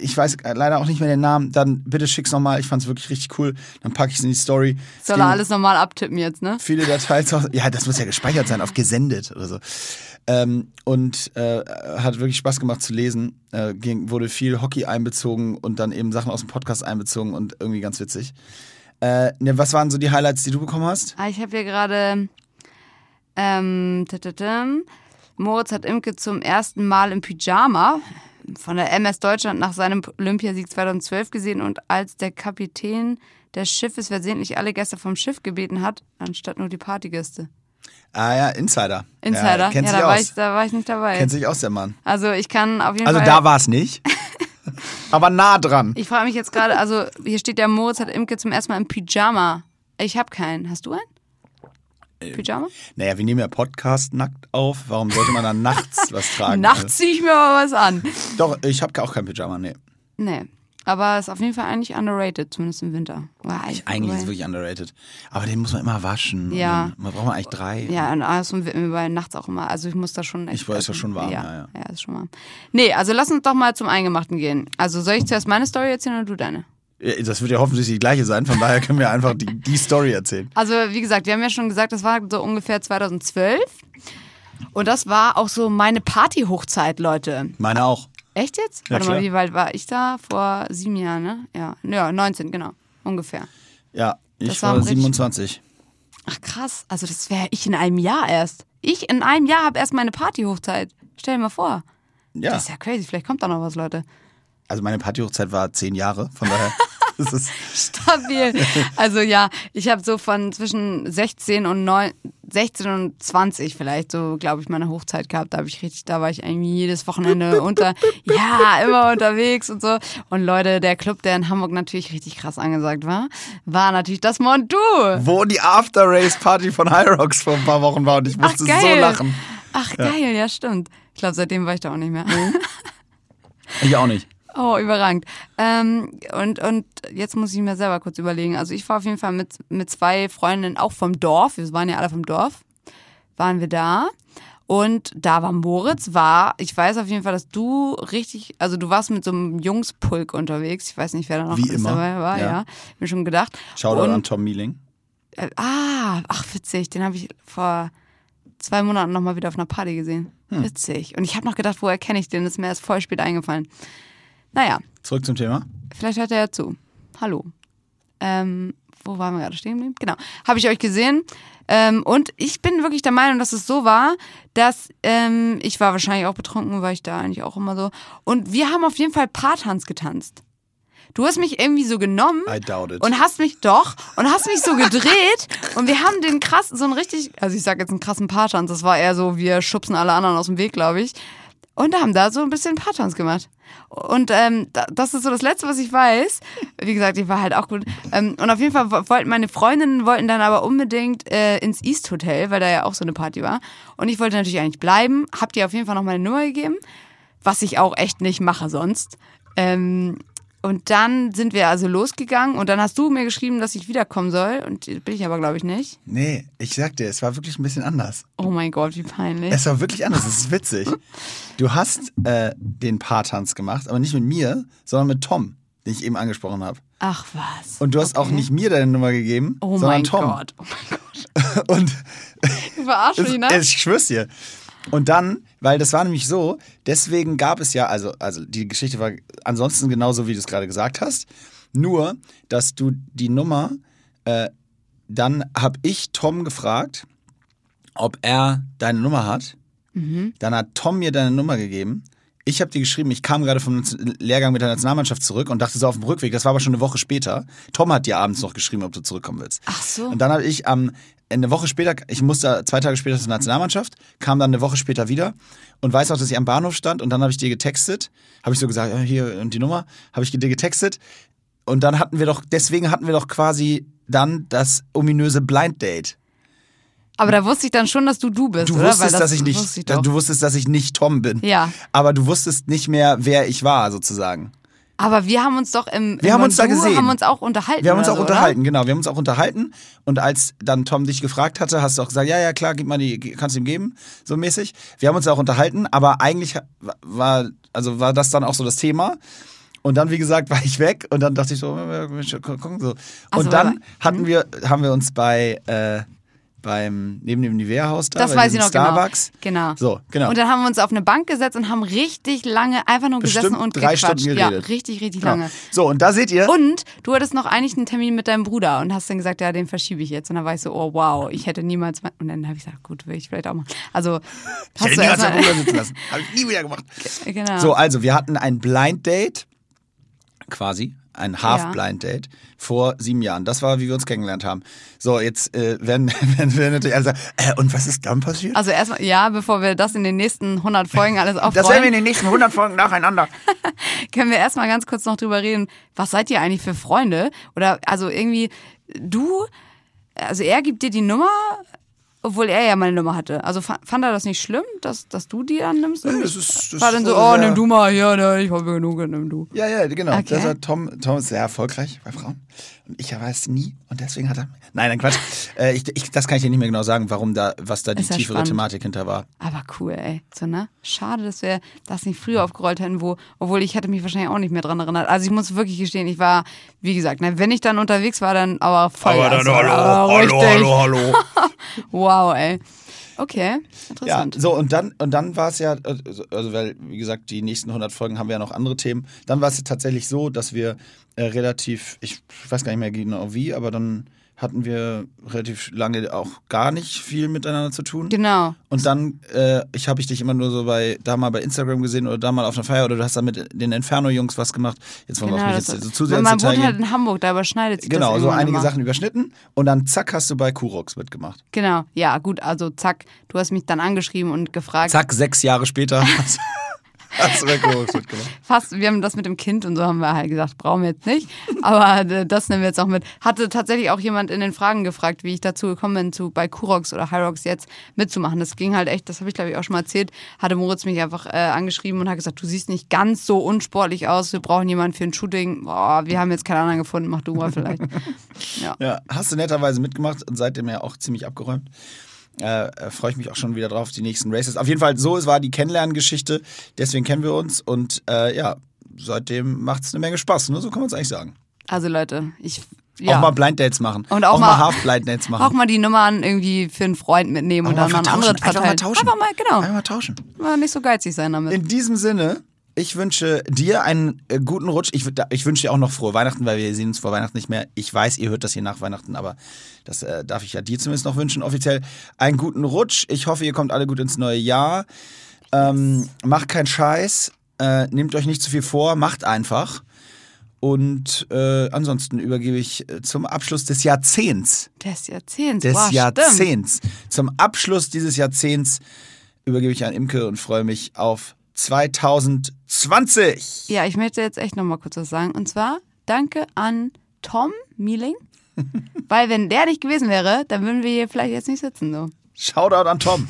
ich weiß leider auch nicht mehr den Namen, dann bitte schick's nochmal. Ich fand's wirklich richtig cool. Dann packe ich es in die Story. Soll er alles nochmal abtippen jetzt, ne? Viele Details. Aus, ja, das muss ja gespeichert sein, auf gesendet oder so. Ähm, und äh, hat wirklich Spaß gemacht zu lesen. Äh, ging, wurde viel Hockey einbezogen und dann eben Sachen aus dem Podcast einbezogen und irgendwie ganz witzig. Äh, ne, was waren so die Highlights, die du bekommen hast? Ah, ich habe hier gerade ähm. Moritz hat Imke zum ersten Mal im Pyjama von der MS Deutschland nach seinem Olympiasieg 2012 gesehen und als der Kapitän des Schiffes versehentlich alle Gäste vom Schiff gebeten hat, anstatt nur die Partygäste. Ah ja, Insider. Insider? Ja, kennt ja, da, war aus. ich, da war ich nicht dabei. Kennt sich aus, der Mann. Also ich kann auf jeden Also Fall. da war es nicht. Aber nah dran. ich frage mich jetzt gerade, also hier steht ja, Moritz hat Imke zum ersten Mal im Pyjama. Ich habe keinen. Hast du einen? Äh, Pyjama? Naja, wir nehmen ja Podcast nackt auf. Warum sollte man dann nachts was tragen? Nachts ziehe ich mir aber was an. Doch, ich habe auch kein Pyjama, nee. Nee. Aber ist auf jeden Fall eigentlich underrated, zumindest im Winter. Wow, ich- Eigentlich ist es wirklich underrated. Aber den muss man immer waschen. Ja. Man braucht man eigentlich drei. Ja, und also bei nachts auch immer. Also ich muss da schon echt. Ich weiß, ist schon warm, Ja, ja, ja. ja, ist schon warm. Nee, also lass uns doch mal zum Eingemachten gehen. Also soll ich zuerst meine Story erzählen oder du deine? Äh, Das wird ja hoffentlich die gleiche sein, von daher können wir einfach die, die Story erzählen. Also wie gesagt, wir haben ja schon gesagt, das war so ungefähr 2012. Und das war auch so meine Partyhochzeit, Leute. Meine auch. Echt jetzt? Ja, Warte mal, klar. wie weit war ich da? Vor sieben Jahren, ne? Ja, ja 19, genau. Ungefähr. Ja, ich Das war war richtig- 27. Ach krass, also das wäre ich in einem Jahr erst. Ich in einem Jahr habe erst meine Partyhochzeit. Stell dir mal vor. Ja, Das ist ja crazy, vielleicht kommt da noch was, Leute. Also meine Partyhochzeit war zehn Jahre, von daher. Stabil. Also ja, ich habe so von zwischen 16 und 9, 16 und 20 vielleicht so, glaube ich, meine Hochzeit gehabt. Da habe ich richtig, da war ich irgendwie jedes Wochenende unter, ja, immer unterwegs und so. Und Leute, der Club, der in Hamburg natürlich richtig krass angesagt war, war natürlich das Montu. Wo die After-Race-Party von High Rocks vor ein paar Wochen war und ich Ach musste geil. so lachen. Ach geil, ja, stimmt. Ich glaube, seitdem war ich da auch nicht mehr. Ich auch nicht. Oh, überragend. Ähm, und, und jetzt muss ich mir selber kurz überlegen. Also ich war auf jeden Fall mit, mit zwei Freundinnen auch vom Dorf. Wir waren ja alle vom Dorf. Waren wir da. Und da war Moritz, war, ich weiß auf jeden Fall, dass du richtig, also du warst mit so einem Jungspulk unterwegs. Ich weiß nicht, wer da noch Wie immer, dabei war, ja. ja. Mir schon gedacht. Shoutout Und- an Tom Mieling. äh, ah, ach witzig, den habe ich vor zwei Monaten nochmal wieder auf einer Party gesehen. Hm. Witzig. Und ich habe noch gedacht, woher kenne ich den? Das ist mir erst voll spät eingefallen. Naja, Zurück zum Thema. vielleicht hört er ja zu. Hallo. Ähm, wo waren wir gerade stehen geblieben? Genau. Habe ich euch gesehen. Ähm, und ich bin wirklich der Meinung, dass es so war, dass ähm, ich war wahrscheinlich auch betrunken, war ich da eigentlich auch immer so. Und wir haben auf jeden Fall Paartanz getanzt. Du hast mich irgendwie so genommen I doubt it. und hast mich doch und hast mich so gedreht und wir haben den krass so einen richtig also ich sag jetzt einen krassen Paartanz das war eher so wir schubsen alle anderen aus dem Weg glaube ich und haben da so ein bisschen Partons gemacht. Und ähm, da, das ist so das Letzte, was ich weiß. Wie gesagt, ich war halt auch gut. Ähm, und auf jeden Fall wollten meine Freundinnen wollten dann aber unbedingt äh, ins East Hotel, weil da ja auch so eine Party war. Und ich wollte natürlich eigentlich bleiben. Hab dir auf jeden Fall noch meine Nummer gegeben, was ich auch echt nicht mache sonst. Ähm, und dann sind wir also losgegangen und dann hast du mir geschrieben, dass ich wiederkommen soll. Und bin ich aber, glaube ich, nicht. Nee, ich sag dir, es war wirklich ein bisschen anders. Oh mein Gott, wie peinlich. Es war wirklich anders, es ist witzig. Du hast äh, den Paartanz gemacht, aber nicht mit mir, sondern mit Tom, den ich eben angesprochen habe. Ach was. Und du hast auch Okay. nicht mir deine Nummer gegeben, Oh sondern mein Tom. Gott. Oh mein Gott. Und Du verarschst mich, ne? ich schwör's dir. Und dann, weil das war nämlich so, deswegen gab es ja, also, also die Geschichte war ansonsten genauso, wie du es gerade gesagt hast. Nur, dass du die Nummer, äh, dann habe ich Tom gefragt, ob er deine Nummer hat. Dann hat Tom mir deine Nummer gegeben. Ich habe dir geschrieben, ich kam gerade vom Lehrgang mit der Nationalmannschaft zurück und dachte so auf dem Rückweg, das war aber schon eine Woche später. Tom hat dir abends noch geschrieben, ob du zurückkommen willst. Ach so. Und dann habe ich am eine Woche später, ich musste zwei Tage später zur Nationalmannschaft, kam dann eine Woche später wieder und weiß auch, dass ich am Bahnhof stand und dann habe ich dir getextet, habe ich so gesagt, hier und die Nummer, habe ich dir getextet und dann hatten wir doch, deswegen hatten wir doch quasi dann das ominöse Blind Date. Aber da wusste ich dann schon, dass du du bist, Du oder? wusstest, Weil dass ich nicht, wusste ich du wusstest, dass ich nicht Tom bin. Ja. Aber du wusstest nicht mehr, wer ich war, sozusagen. Aber wir haben uns doch im Wir im haben uns da Mondu gesehen. haben uns auch unterhalten. Wir haben uns oder auch so, unterhalten, genau. Wir haben uns auch unterhalten. Und als dann Tom dich gefragt hatte, hast du auch gesagt, ja, ja, klar, gib mal die, kannst du ihm geben, so mäßig. Wir haben uns auch unterhalten, aber eigentlich war, also war das dann auch so das Thema. Und dann, wie gesagt, war ich weg und dann dachte ich so, äh, Mensch, gucken so. Und dann aber- hatten wir, haben wir uns bei, äh, beim, neben dem Nivea-Haus da, Das weiß ich noch Starbucks. genau. Genau. So, genau. Und dann haben wir uns auf eine Bank gesetzt und haben richtig lange einfach nur Bestimmt gesessen und drei gequatscht. Stunden ja, geredet. richtig, richtig Genau. lange. So, und da seht ihr, Und du hattest noch eigentlich einen Termin mit deinem Bruder und hast dann gesagt, ja, den verschiebe ich jetzt. Und dann war ich so, oh wow, ich hätte niemals. Und dann habe ich gesagt, gut, will ich vielleicht auch mal. Also, ich hast hätte du niemals meinen erstmal. Bruder sitzen lassen. Habe ich nie wieder gemacht. Genau. So, also wir hatten ein Blind Date, quasi, ein Half-Blind Date vor sieben Jahren. Das war, wie wir uns kennengelernt haben. So, jetzt äh, werden, werden, werden natürlich alle sagen, äh, und was ist dann passiert? Also erstmal, ja, bevor wir das in den nächsten 100 Folgen alles das werden wir in aufrollen, den nächsten 100 Folgen nacheinander. können wir erstmal ganz kurz noch drüber reden, was seid ihr eigentlich für Freunde? Oder also irgendwie, du, also er gibt dir die Nummer, obwohl er ja meine Nummer hatte. Also fa- fand er das nicht schlimm, dass, dass du die dann nimmst? Ich das ist- das war dann so, oh, nimm du mal, ja, ne, ich habe genug, nimm du. Ja, ja, genau. Okay. Das war Tom, Tom ist sehr erfolgreich bei Frauen. Und ich weiß nie. Und deswegen hat er. Nein, nein, Quatsch. äh, ich, ich, das kann ich dir nicht mehr genau sagen, warum da, was da die ja tiefere spannend. Thematik hinter war. Aber cool, ey. So, ne? Schade, dass wir das nicht früher aufgerollt hätten, wo, obwohl ich hätte mich wahrscheinlich auch nicht mehr dran erinnert. Also ich muss wirklich gestehen, ich war, wie gesagt, ne, wenn ich dann unterwegs war, dann aber voll. also, aber richtig. hallo. Wow, ey. Okay, Ja, interessant. so und dann und dann war es ja, also weil wie gesagt die nächsten 100 Folgen haben wir ja noch andere Themen. Dann war es ja tatsächlich so, dass wir äh, relativ, ich weiß gar nicht mehr genau wie, aber dann hatten wir relativ lange auch gar nicht viel miteinander zu tun. Genau. Und dann, äh, ich habe ich dich immer nur so bei da mal bei Instagram gesehen oder da mal auf einer Feier oder du hast da mit den Inferno-Jungs was gemacht. Jetzt wollen wir auch genau nicht das jetzt ist- so zu sehr man wohnt halt in Hamburg, da überschneidet sich Genau, das so einige immer. Sachen überschnitten und dann zack hast du bei Kurox mitgemacht. Genau, ja, gut, also zack, du hast mich dann angeschrieben und gefragt. Zack, sechs Jahre später hast, du Kurox mitgemacht. Fast, wir haben das mit dem Kind und so haben wir halt gesagt, brauchen wir jetzt nicht. Aber äh, das nehmen wir jetzt auch mit. Hatte tatsächlich auch jemand in den Fragen gefragt, wie ich dazu gekommen bin, zu bei Kurox oder Hyrox jetzt mitzumachen. Das ging halt echt, das habe ich glaube ich auch schon mal erzählt, hatte Moritz mich einfach äh, angeschrieben und hat gesagt, du siehst nicht ganz so unsportlich aus, wir brauchen jemanden für ein Shooting. Boah, wir haben jetzt keinen anderen gefunden, mach du mal vielleicht. Ja. Ja, hast du netterweise mitgemacht und seitdem ja auch ziemlich abgeräumt. Äh, äh, Freue ich mich auch schon wieder drauf, die nächsten Races. Auf jeden Fall, so es war die Kennenlerngeschichte. Deswegen kennen wir uns und äh, ja, seitdem macht es eine Menge Spaß. Ne? So kann man es eigentlich sagen. Also Leute, ich ja. Auch mal Blind Dates machen. Und auch mal, mal- Half-Blind Dates machen. auch mal die Nummern irgendwie für einen Freund mitnehmen und Auch dann mal an andere Einfach mal verteilen. tauschen. Einfach mal, genau. Einfach mal tauschen. Mal nicht so geizig sein damit. In diesem Sinne, ich wünsche dir einen äh, guten Rutsch. Ich, ich wünsche dir auch noch frohe Weihnachten, weil wir sehen uns vor Weihnachten nicht mehr. Ich weiß, ihr hört das hier nach Weihnachten, aber das äh, darf ich ja dir zumindest noch wünschen, offiziell. Einen guten Rutsch. Ich hoffe, ihr kommt alle gut ins neue Jahr. Ähm, macht keinen Scheiß. Äh, nehmt euch nicht zu viel vor. Macht einfach. Und äh, ansonsten übergebe ich äh, zum Abschluss des Jahrzehnts Des Jahrzehnts. des Boah, stimmt. Jahrzehnts. Zum Abschluss dieses Jahrzehnts übergebe ich an Imke und freue mich auf 2020. Ja, ich möchte jetzt echt nochmal kurz was sagen. Und zwar danke an Tom Mieling. Weil wenn der nicht gewesen wäre, dann würden wir hier vielleicht jetzt nicht sitzen. So. Shoutout an Tom.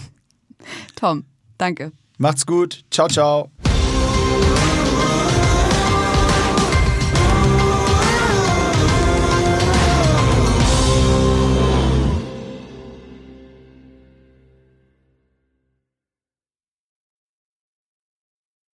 Tom, danke. Macht's gut. Ciao, ciao.